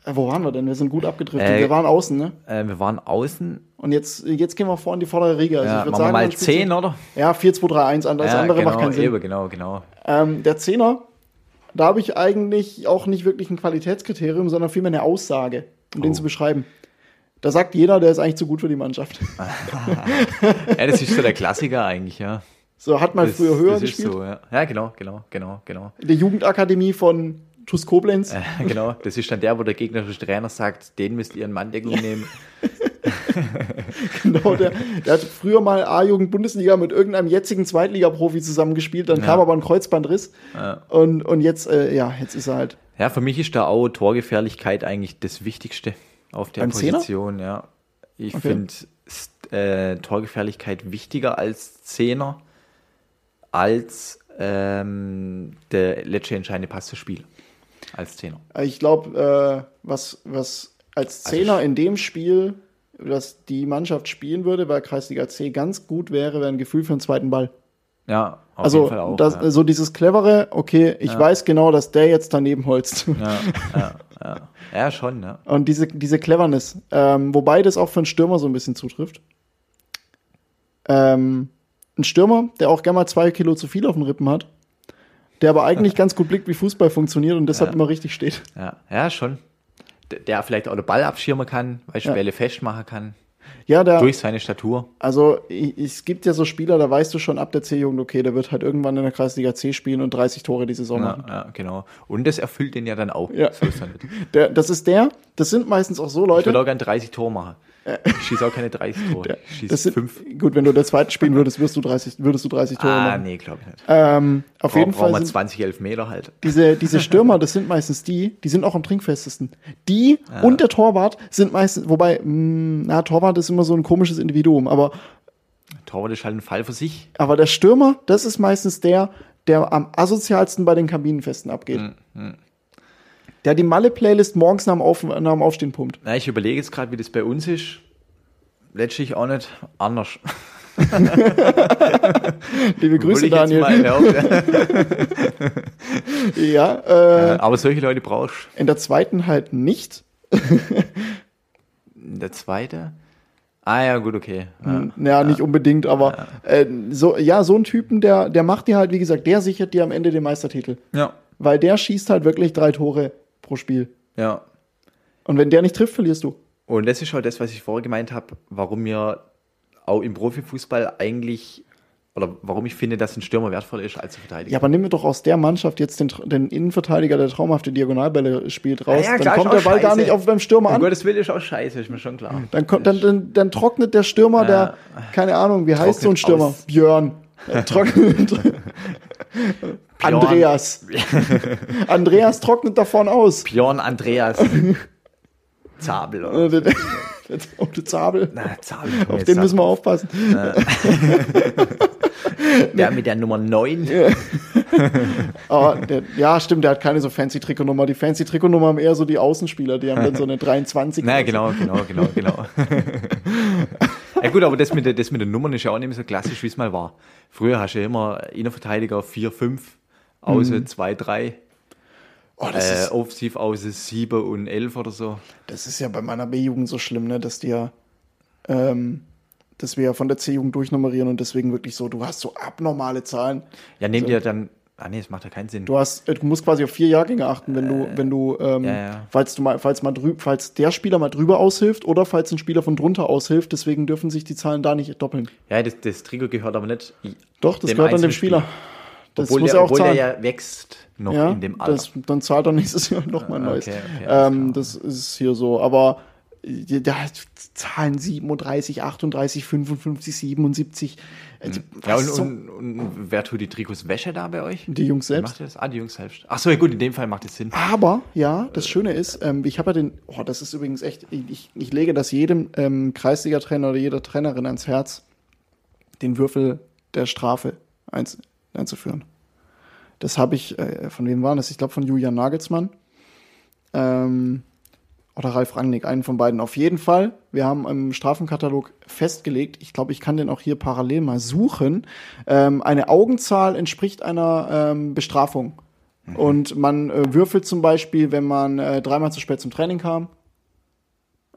wo waren wir denn? Wir sind gut abgedriftet. Äh, wir waren außen, ne? Äh, wir waren außen. Und jetzt, jetzt gehen wir vor in die vordere Riege. Also Ja, ich machen wir mal man spielt 10, so- oder? Ja, 4, 2, 3, 1 an. Das ja, andere genau, macht keinen Sinn. Eben, genau, genau. Ähm, der Zehner, da habe ich eigentlich auch nicht wirklich ein Qualitätskriterium, sondern vielmehr eine Aussage, um den Oh. zu beschreiben. Da sagt jeder, der ist eigentlich zu gut für die Mannschaft. *laughs* Ja, das ist so der Klassiker eigentlich, ja. So, hat mal Das, früher höher das ist gespielt. so, ja. ja, genau, genau, genau, genau. In der Jugendakademie von TuS Koblenz. Äh, genau, das ist dann der, wo der gegnerische Trainer sagt, den müsst ihr in Manndeckung nehmen. *laughs* Genau, der, der hat früher mal A-Jugend-Bundesliga mit irgendeinem jetzigen Zweitligaprofi zusammengespielt, dann Ja. kam aber ein Kreuzbandriss. Und, und jetzt, äh, ja, jetzt ist er halt. Ja, für mich ist da auch Torgefährlichkeit eigentlich das Wichtigste auf der Beim Zehner? Position, ja. Ich Okay. finde äh, Torgefährlichkeit wichtiger als Zehner, als ähm, der letzte entscheidende Pass zu Spiel. Als Zehner. Ich glaube, äh, was, was als Also Zehner in dem Spiel, das die Mannschaft spielen würde, bei Kreisliga C ganz gut wäre, wäre ein Gefühl für einen zweiten Ball. Ja, auf also jeden Fall auch. das, ja. so dieses clevere, okay, ich weiß genau, dass der jetzt daneben holzt. Ja, ja, ja. ja, schon, ja. Und diese, diese Cleverness, ähm, wobei das auch für einen Stürmer so ein bisschen zutrifft. Ähm, ein Stürmer, der auch gerne mal zwei Kilo zu viel auf den Rippen hat, der aber eigentlich ganz gut blickt, wie Fußball funktioniert und deshalb Ja. immer richtig steht. Ja, ja schon. Der vielleicht auch den Ball abschirmen kann, weil Ja. Bälle festmachen kann, Ja, der, durch seine Statur. also es gibt ja so Spieler, da weißt du schon ab der C-Jugend, okay, der wird halt irgendwann in der Kreisliga C spielen und 30 Tore die Saison Ja, machen. ja, genau. Und das erfüllt den ja dann auch. Ja. So ist er. *laughs* Der, das ist der, das sind meistens auch so Ich würde Leute. auch gerne 30 Tore machen. Ich schieße auch keine 30 Tore. Ich Das schieße sind, 5. gut, wenn du der zweite spielen würdest, wirst du 30, würdest du 30 Tore Ah, machen. nee, glaube ich nicht. Ähm, auf jeden Brauchen Fall wir sind 20 Elfmeter halt. diese, diese Stürmer, das sind meistens die, die sind auch am trinkfestesten. Die und der Torwart sind meistens, wobei, mh, na, Torwart ist immer so ein komisches Individuum, aber, Torwart ist halt ein Fall für sich. aber der Stürmer, das ist meistens der, der am asozialsten bei den Kabinenfesten abgeht. Der die Malle-Playlist morgens nach dem, Auf, nach dem Aufstehen pumpt. Na, ich überlege jetzt gerade, wie das bei uns ist. Letztlich auch nicht anders. *laughs* Liebe Grüße, Daniel. *laughs* Ja, äh, Aber solche Leute brauchst in der zweiten halt nicht. du. Der zweite? Ah ja, gut, okay. Ja. Ja, nicht unbedingt, aber äh, so, ja, so ein Typen, der, der macht dir halt, wie gesagt, der sichert dir am Ende den Meistertitel. ja. Weil der schießt halt wirklich drei Tore pro Spiel. Ja. Und wenn der nicht trifft, verlierst du. Und das ist halt das, was ich vorher gemeint habe, warum mir auch im Profifußball eigentlich, oder warum ich finde, dass ein Stürmer wertvoller ist als ein Verteidiger. Ja, aber nimm mir doch aus der Mannschaft jetzt den, den Innenverteidiger, der traumhafte Diagonalbälle spielt, raus. Ja, ja, dann kommt der Ball gar scheiße. nicht auf beim Stürmer Um an. Gottes Willen ist auch scheiße, ist mir schon klar. Dann, kommt, dann, dann, dann trocknet der Stürmer, der, keine Ahnung, wie heißt so ein Trocknet Stürmer? aus. Björn. Er *laughs* *laughs* trocknet. Andreas. *laughs* Andreas trocknet davon aus. Björn Andreas Zabel. Oder? Der, der, Zabel. Na, Zabel. Auf den müssen wir aufpassen. *laughs* Der mit der Nummer 9. Aber der, ja, stimmt, der hat keine so fancy Trikotnummer. Die fancy Trikotnummer haben eher so die Außenspieler, die haben dann so eine 23. Na, genau, genau, genau, genau. ja gut, aber das mit, der, das mit den Nummern ist ja auch nicht mehr so klassisch, wie es mal war. Früher hast du ja immer Innenverteidiger 4, 5, Außen 2, 3, Oh, das, äh, ist, Offensiv Außen 7 und 11 oder so. das ist ja bei meiner B-Jugend so schlimm, ne, dass die ja, ähm, dass wir ja von der C-Jugend durchnummerieren und deswegen wirklich so, du hast so abnormale Zahlen. Ja, nehmt So. ihr dann Ah nee, das macht ja keinen Sinn. Du hast, äh, du musst quasi auf vier Jahrgänge achten, wenn du, wenn du, ähm, ja, ja. falls du mal, falls mal drü falls der Spieler mal drüber aushilft oder falls ein Spieler von drunter aushilft, deswegen dürfen sich die Zahlen da nicht doppeln. ja, das, das Trikot gehört aber nicht. Doch, das gehört an dem einzelnen Spieler. Das obwohl muss der, er auch obwohl der ja wächst noch ja, in dem Alter. das, dann zahlt er nächstes Jahr nochmal ein Ah, neues. okay, okay, ähm, das ist hier so, aber äh, da Zahlen 37, 38, 55, 77. Also, ja, was und, so- und, und wer tut die Trikots Wäsche da bei euch? die Jungs selbst. Macht das? Ah, die Jungs selbst. Ach so, ja gut, in dem Fall macht es Sinn. Aber ja, das Schöne ist, ähm, ich habe ja den, oh, das ist übrigens echt, ich, ich lege das jedem ähm, Kreisliga-Trainer oder jeder Trainerin ans Herz, den Würfel der Strafe einz, einzuführen. Das habe ich, äh, von wem war das? Ich glaube von Julian Nagelsmann. Ähm, oder Ralf Rangnick, einen von beiden. Auf jeden Fall. Wir haben im Strafenkatalog festgelegt, ich glaube, ich kann den auch hier parallel mal suchen. Ähm, eine Augenzahl entspricht einer ähm, Bestrafung. Und man äh, würfelt zum Beispiel, wenn man äh, dreimal zu spät zum Training kam,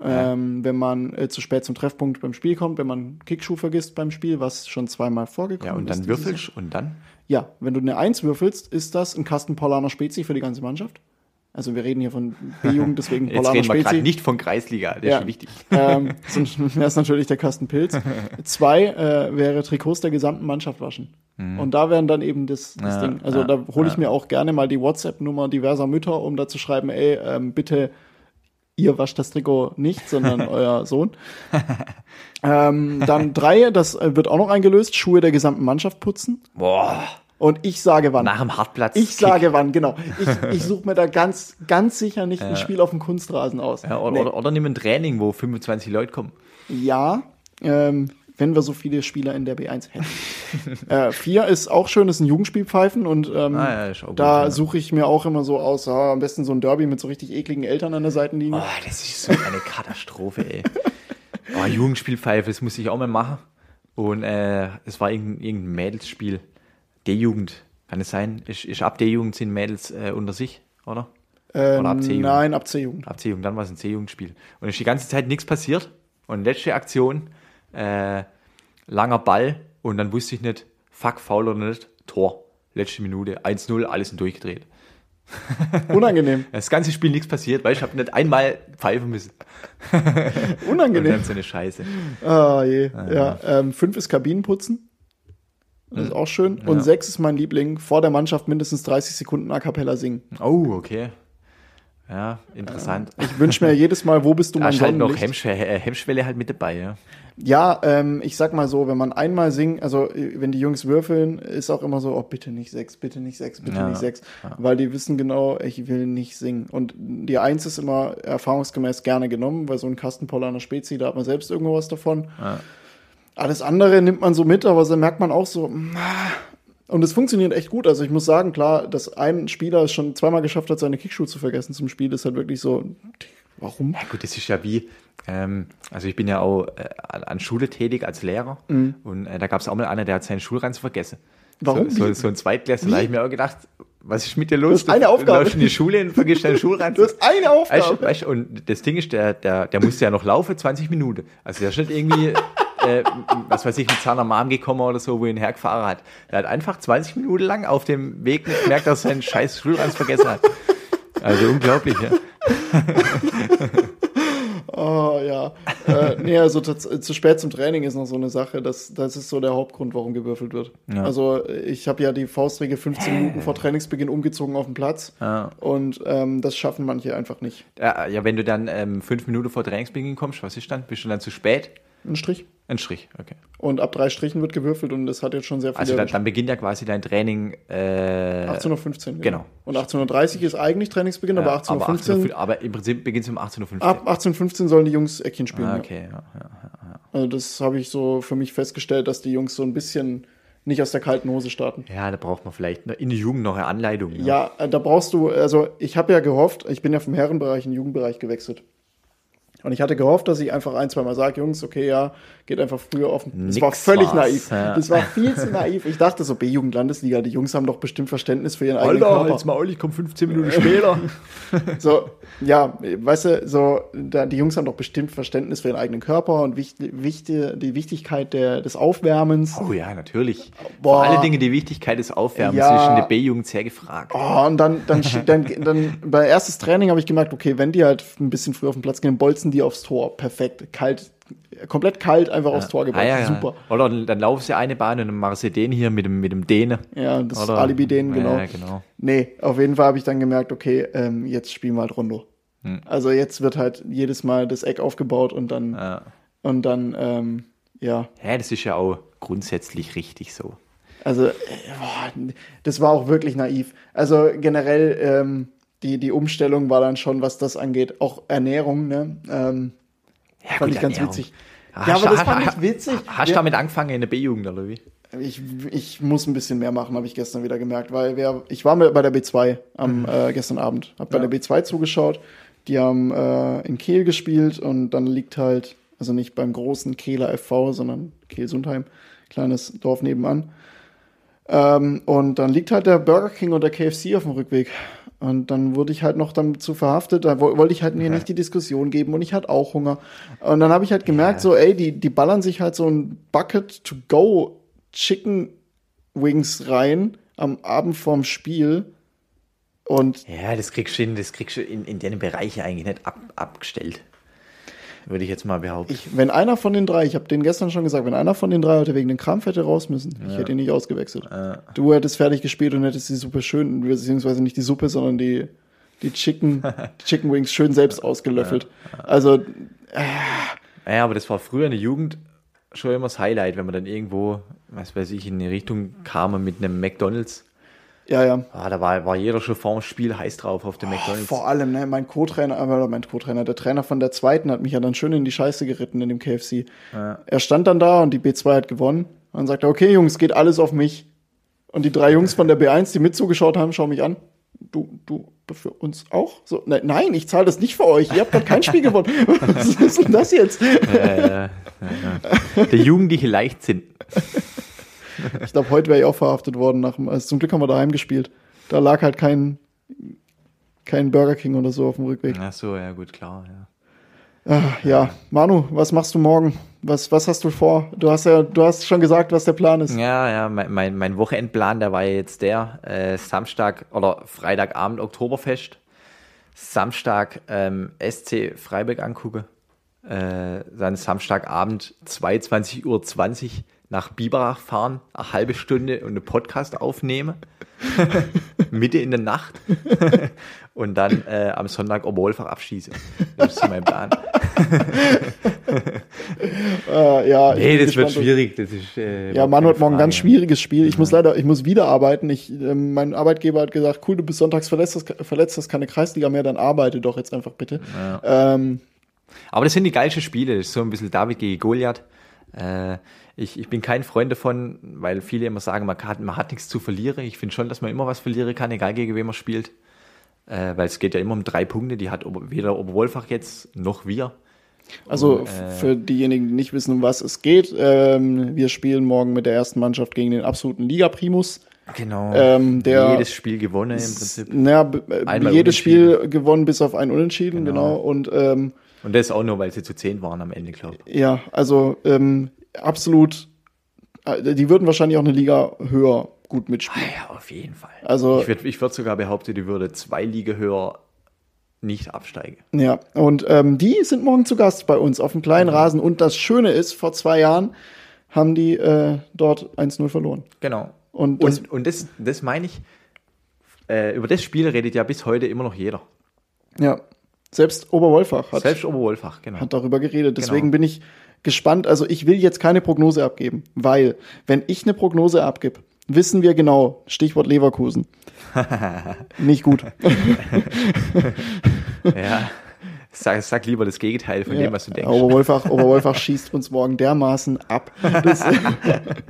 ähm, wenn man äh, zu spät zum Treffpunkt beim Spiel kommt, wenn man Kickschuh vergisst beim Spiel, was schon zweimal vorgekommen Ja, und ist. dann würfelst und dann? ja, wenn du eine 1 würfelst, ist das ein Kasten Paulaner Spezi für die ganze Mannschaft. Also wir reden hier von B-Jugend, deswegen *laughs* Jetzt Paulaner reden wir Spezi. nicht von Kreisliga, der ist schon wichtig. Ähm, sonst wäre es natürlich der Kasten Pilz. Zwei äh, wäre Trikots der gesamten Mannschaft waschen. Und da wären dann eben das, das Mhm. Ja, Ding. Also ja, da hole ich ja. mir auch gerne mal die WhatsApp-Nummer diverser Mütter, um da zu schreiben, ey, ähm, bitte, ihr wascht das Trikot nicht, sondern *laughs* euer Sohn. ähm, dann drei, das äh, wird auch noch eingelöst, Schuhe der gesamten Mannschaft putzen. Boah, Und ich sage wann. nach dem Hartplatz. Ich sage wann, genau. Ich, ich suche mir da ganz, ganz sicher nicht ein Spiel auf dem Kunstrasen aus. Ja, oder, Nee. oder, oder nimm ein Training, wo 25 Leute kommen. Ja, ähm, wenn wir so viele Spieler in der B1 hätten. *laughs* äh, vier ist auch schön, ist ein Jugendspielpfeifen und ähm, Ah, ja, gut, da ja. suche ich mir auch immer so aus, ah, am besten so ein Derby mit so richtig ekligen Eltern an der Seitenlinie. Oh, das ist so eine Katastrophe, ey. *laughs* Oh, Jugendspielpfeife, das muss ich auch mal machen. Und äh, es war irgendein, irgendein Mädelsspiel. D-Jugend, kann es sein? Ist, ist ab D-Jugend sind Mädels äh, unter sich, oder? Ähm, oder ab C-Jugend? nein, ab C-Jugend. Ab C-Jugend, dann war es ein C-Jugendspiel. Und ist die ganze Zeit nichts passiert. Und letzte Aktion, äh, langer Ball und dann wusste ich nicht, fuck, faul oder nicht, Tor. Letzte Minute, 1-0, alles sind durchgedreht. *laughs* Unangenehm. Das ganze Spiel nichts passiert, weil ich habe nicht einmal pfeifen müssen. *laughs* Und Unangenehm. dann so eine Scheiße. Ah, je. Ja, ähm, fünf ist Kabinenputzen. Das ist auch schön. Und sechs ist mein Liebling. Vor der Mannschaft mindestens 30 Sekunden a cappella singen. Oh, okay. Ja, interessant. Ich wünsche mir jedes Mal, wo bist du Da mein ist halt noch äh, Hemmschwelle halt mit dabei, ja. Ja, ähm, ich sag mal so, wenn man einmal singt, also äh, wenn die Jungs würfeln, ist auch immer so, oh, bitte nicht sechs, bitte nicht sechs, bitte Ja, nicht sechs. Weil die wissen genau, ich will nicht singen. Und die Eins ist immer erfahrungsgemäß gerne genommen, weil so ein Kasten Paulaner Spezi, da hat man selbst irgendwo was davon. Ja. Alles andere nimmt man so mit, aber dann merkt man auch so, ah. und es funktioniert echt gut. Also ich muss sagen, klar, dass ein Spieler es schon zweimal geschafft hat, seine Kickschuhe zu vergessen zum Spiel, ist halt wirklich so, warum? Ja, gut, das ist ja wie, ähm, also ich bin ja auch äh, an- Schule tätig als Lehrer und äh, da gab es auch mal einer, der hat seinen Schulranzen vergessen. Warum? So, so, so ein Zweitklässler, da habe ich mir auch gedacht, was ist mit dir los? hast eine Aufgabe. Du läufst in die Schule und vergisst deinen *laughs* Schulranzen. Du hast eine Aufgabe. Weißt, du, weißt, du, und das Ding ist, der, der, der musste ja noch laufen, 20 Minuten. Also der ist nicht irgendwie, äh, was weiß ich, mit seiner Mom gekommen oder so, wo ihn hergefahren hat. Der hat einfach 20 Minuten lang auf dem Weg nicht gemerkt, dass er seinen scheiß Schulranz vergessen hat. Also unglaublich, ja. *laughs* Ja. äh, nee, also äh, zu spät zum Training ist noch so eine Sache. Das, das ist so der Hauptgrund, warum gewürfelt wird. Ja. Also ich habe ja die Faustregel 15 Minuten vor Trainingsbeginn umgezogen auf den Platz. Ja. Und ähm, das schaffen manche einfach nicht. Ja, ja, wenn du dann ähm, fünf Minuten vor Trainingsbeginn kommst, was ist dann? Bist du dann zu spät? Ein Strich. Ein Strich, okay. Und ab drei Strichen wird gewürfelt und das hat jetzt schon sehr viele. Also dann, dann beginnt ja quasi dein Training. Äh, 18.15 Uhr. genau. Und 18.30 Uhr ist eigentlich Trainingsbeginn, aber ja, 18.15 Uhr. aber, 18.15 aber im Prinzip beginnt es um 18.15 Uhr. Ab 18.15 Uhr sollen die Jungs Eckchen spielen. Ah, ja. okay, ja, ja. Also das habe ich so für mich festgestellt, dass die Jungs so ein bisschen nicht aus der kalten Hose starten. ja, da braucht man vielleicht in der Jugend noch eine Anleitung. ne? Ja, äh, da brauchst du, also ich habe ja gehofft, ich bin ja vom Herrenbereich in den Jugendbereich gewechselt. Und ich hatte gehofft, dass ich einfach ein, zwei Mal sage, Jungs, okay, ja, geht einfach früher offen. Das Nix war völlig war's, naiv. ja. Das war viel zu naiv. Ich dachte so, B-Jugend-Landesliga, die Jungs haben doch bestimmt Verständnis für ihren eigenen Körper. Maul, ich komme 15 Minuten später. *laughs* So, ja, weißt du, so, da, die Jungs haben doch bestimmt Verständnis für ihren eigenen Körper und wichtig, wichtig, die Wichtigkeit der, des Aufwärmens. Oh ja, natürlich. Boah. Vor alle Dinge die Wichtigkeit des Aufwärmens Ja. ist in der B-Jugend sehr gefragt. Oh, und dann, dann, dann, dann bei erstes Training habe ich gemerkt, okay, wenn die halt ein bisschen früher auf den Platz gehen, bolzen die aufs Tor. Perfekt. Kalt, komplett kalt einfach aufs Tor gebracht. Ah, ja, ja. Super. Oder dann laufen sie eine Bahn und dann machen sie den hier mit dem, mit dem Däne. Ja, das Oder- Alibi denen, genau. Ja, genau. Nee, auf jeden Fall habe ich dann gemerkt, okay, ähm, jetzt spielen wir halt Rondo. Hm. Also jetzt wird halt jedes Mal das Eck aufgebaut und dann, Ja. und dann, ähm, ja, ja, das ist ja auch grundsätzlich richtig so. Also, äh, boah, das war auch wirklich naiv. Also generell, ähm, die, die Umstellung war dann schon, was das angeht, auch Ernährung, ne? Ähm, Ja, fand gut, ich ganz Ernährung. witzig. Ja, hast aber du- das fand ich witzig. Hast du damit angefangen in der B-Jugend oder wie? Ich, ich muss ein bisschen mehr machen, habe ich gestern wieder gemerkt, weil wir, ich war bei der B2 am äh, gestern Abend, habe bei Ja. der B2 zugeschaut. Die haben äh, in Kehl gespielt und dann liegt halt, also nicht beim großen Kehler FV, sondern Kehl-Sundheim, kleines Dorf nebenan. Ähm, und dann liegt halt der Burger King und der KFC auf dem Rückweg. Und dann wurde ich halt noch dazu verhaftet. Da wo- wollte ich halt mir nicht die Diskussion geben und ich hatte auch Hunger. Und dann habe ich halt gemerkt, so, ey, die, die ballern sich halt so ein Bucket to go Chicken Wings rein am Abend vorm Spiel. Und Ja, das kriegst du in, das kriegst du in, in den Bereichen eigentlich nicht ab, abgestellt. Würde ich jetzt mal behaupten. ich, wenn einer von den drei, ich habe denen gestern schon gesagt, wenn einer von den drei heute wegen den Krampf hätte raus müssen, ich hätte ihn nicht ausgewechselt. Du hättest fertig gespielt und hättest die Suppe schön, beziehungsweise nicht die Suppe, sondern die, die Chicken, die *laughs* Chicken Wings schön selbst ausgelöffelt. Also, Ja, aber das war früher in der Jugend schon immer das Highlight, wenn man dann irgendwo, was weiß ich, in die Richtung kam mit einem McDonalds. Ja, ja. Ah, da war, war jeder schon vorm Spiel heiß drauf auf dem McDonalds. Vor allem, ne, mein Co-Trainer, äh, mein Co-Trainer, der Trainer von der zweiten hat mich ja dann schön in die Scheiße geritten in dem KFC. Er stand dann da und die B2 hat gewonnen. Und dann sagt er, okay, Jungs, geht alles auf mich. Und die drei Jungs von der B1, die mit zugeschaut haben, schauen mich an. Du, du, für uns auch? So, ne, nein, ich zahle das nicht für euch. Ihr habt gerade kein Spiel gewonnen. *laughs* Was ist denn das jetzt? Der jugendliche Leichtsinn. Ich glaube, heute wäre ich auch verhaftet worden. Nach, dem- also zum Glück haben wir daheim gespielt. Da lag halt kein, kein Burger King oder so auf dem Rückweg. Ach so, ja gut, klar. Ja. Ah, ja, Manu, was machst du morgen? Was, was hast du vor? Du hast ja, du hast schon gesagt, was der Plan ist. Ja, ja, mein, mein, mein Wochenendplan, der war ja jetzt der, äh, Samstag oder Freitagabend Oktoberfest, Samstag ähm, SC Freiburg angucke, äh, dann Samstagabend 22.20 Uhr nach Biberach fahren, eine halbe Stunde und einen Podcast aufnehmen, *laughs* Mitte in der Nacht *laughs* und dann äh, am Sonntag Oberwolfach abschießen. Das ist mein Plan. Äh, *laughs* ja, Nee, das wird gespannt. schwierig. Das ist, äh, Ja, Manu hat morgen ein ganz schwieriges Spiel. Ich muss leider, ich muss wieder arbeiten. Ich, ähm, mein Arbeitgeber hat gesagt, cool, du bist sonntags verletzt, hast, verletzt, hast keine Kreisliga mehr, dann arbeite doch jetzt einfach bitte. Ähm, Aber das sind die geilsten Spiele. Das ist so ein bisschen David gegen Goliath. Äh, ich, ich bin kein Freund davon, weil viele immer sagen, man hat, man hat nichts zu verlieren. Ich finde schon, dass man immer was verlieren kann, egal gegen wen man spielt. Äh, weil es geht ja immer um drei Punkte. Die hat weder Oberwolfach jetzt noch wir. Also Und, äh, für diejenigen, die nicht wissen, um was es geht, ähm, wir spielen morgen mit der ersten Mannschaft gegen den absoluten Liga-Primus. Genau. Ähm, der- Jedes Spiel gewonnen im Prinzip. Naja, äh, jedes. Spiel gewonnen bis auf ein Unentschieden, genau. Genau. Und ähm, Und das auch nur, weil sie zu zehn waren am Ende, glaube ich. ja, also ähm, absolut, äh, die würden wahrscheinlich auch eine Liga höher gut mitspielen. Ah ja, auf jeden Fall. Also- ich würde ich würd sogar behaupten, die würde zwei Liga höher nicht absteigen. Ja, und ähm, die sind morgen zu Gast bei uns auf dem kleinen Rasen. Und das Schöne ist, vor zwei Jahren haben die äh, dort 1-0 verloren. Genau. Und das, Und, und das, das meine ich, äh, über das Spiel redet ja bis heute immer noch jeder. ja, selbst Oberwolfach hat, Selbst Oberwolfach, genau. hat darüber geredet. Deswegen Genau. bin ich gespannt. Also ich will jetzt keine Prognose abgeben, weil wenn ich eine Prognose abgebe, wissen wir genau, Stichwort Leverkusen. *laughs* Nicht gut. *laughs* ja. Sag, sag lieber das Gegenteil von Ja, dem, was du denkst. Oberwolfach, Oberwolfach schießt uns morgen dermaßen ab. *laughs*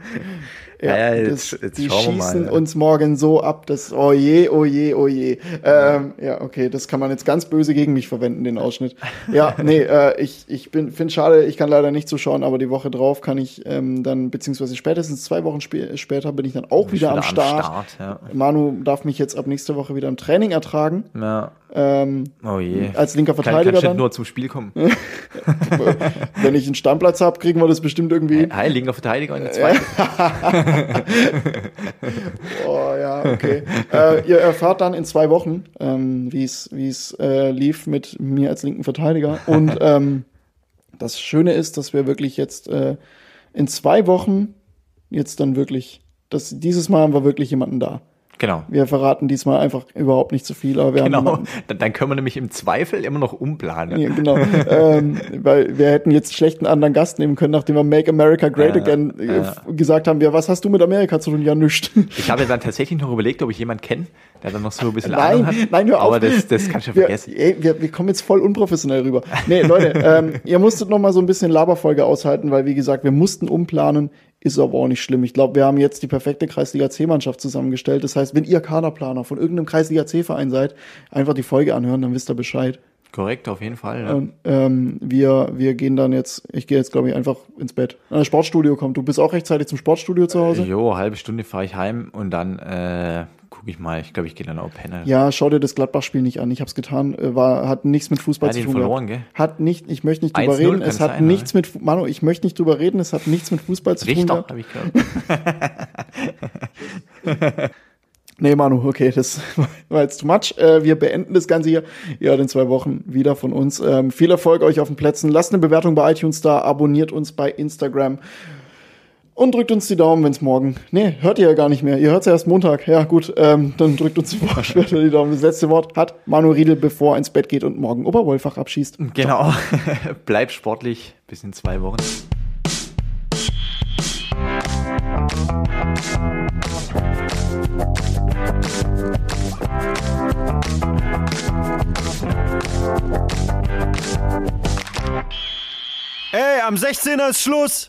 Ja, ja, das, jetzt, jetzt die schießen mal. uns morgen so ab, dass, oh je, oh je, oh je. Ähm, ja, okay, das kann man jetzt ganz böse gegen mich verwenden, den Ausschnitt. Ja, *laughs* nee, äh, ich, ich bin, finde schade, ich kann leider nicht zuschauen, aber die Woche drauf kann ich ähm, dann, beziehungsweise spätestens zwei Wochen spä später bin ich dann auch wieder, am Start. ja. Manu darf mich jetzt ab nächster Woche wieder im Training ertragen. ja. Ähm, Oh je. als linker Kann, Verteidiger kannst du dann. nur zum Spiel kommen. *laughs* Wenn ich einen Stammplatz habe, kriegen wir das bestimmt irgendwie. Hi, linker Verteidiger in der zweiten. *laughs* Oh ja, okay. äh, ihr erfahrt dann in zwei Wochen, ähm, wie es wie es äh, lief mit mir als linken Verteidiger. Und *laughs* ähm, das Schöne ist, dass wir wirklich jetzt äh, in zwei Wochen jetzt dann wirklich, das, dieses Mal haben wir wirklich jemanden da. Genau. Wir verraten diesmal einfach überhaupt nicht zu viel, aber wir haben Genau. jemanden, Dann, können wir nämlich im Zweifel immer noch umplanen. Ja, genau. ähm, weil wir hätten jetzt schlecht einen anderen Gast nehmen können, nachdem wir Make America Great Ja, Again äh, gesagt haben. Ja, was hast du mit Amerika zu tun? Ja, nichts. *laughs* Ich habe dann tatsächlich noch überlegt, ob ich jemanden kenne, der dann noch so ein bisschen Nein, Ahnung hat. nein, hör auf. Aber das, das kannst du ja vergessen. ey, wir, wir kommen jetzt voll unprofessionell rüber. Nee, Leute, ähm, ihr musstet noch mal so ein bisschen Laberfolge aushalten, weil, wie gesagt, wir mussten umplanen. Ist aber auch nicht schlimm. Ich glaube, wir haben jetzt die perfekte Kreisliga C-Mannschaft zusammengestellt. Das heißt, wenn ihr Kaderplaner von irgendeinem Kreisliga C-Verein seid, einfach die Folge anhören, dann wisst ihr Bescheid. Korrekt, auf jeden Fall. Ja. Und, ähm, wir, wir gehen dann jetzt, ich gehe jetzt, glaube ich, einfach ins Bett. An das Sportstudio kommt. Du bist auch rechtzeitig zum Sportstudio zu Hause? Jo, halbe Stunde fahre ich heim und dann äh, gucke ich mal. Ich glaube, ich gehe dann auch pennen. Ja, schau dir das Gladbach-Spiel nicht an. Ich habe es getan. Äh, War, hat nichts mit Fußball Hat zu tun verloren, gehabt. gell? Hat nicht, ich möchte nicht drüber 1-0 reden. Es hat sein, nichts mit, Fu- Manu, ich möchte nicht drüber reden. Es hat nichts mit Fußball zu tun Richter, gehabt. habe ich gehört. *laughs* Nee, Manu, okay, das *laughs* war jetzt too much. Äh, wir beenden das Ganze hier. Ihr hört in zwei Wochen wieder von uns. Ähm, viel Erfolg euch auf den Plätzen. Lasst eine Bewertung bei iTunes da, abonniert uns bei Instagram und drückt uns die Daumen, wenn es morgen. Nee, hört ihr ja gar nicht mehr. Ihr hört es ja erst Montag. Ja, gut, ähm, dann drückt uns später *laughs* die Daumen. Das letzte Wort hat Manu Riedel, bevor er ins Bett geht und morgen Oberwollfach abschießt. Genau. *laughs* Bleib sportlich. Bis in zwei Wochen. Ey, am 16er ist Schluss.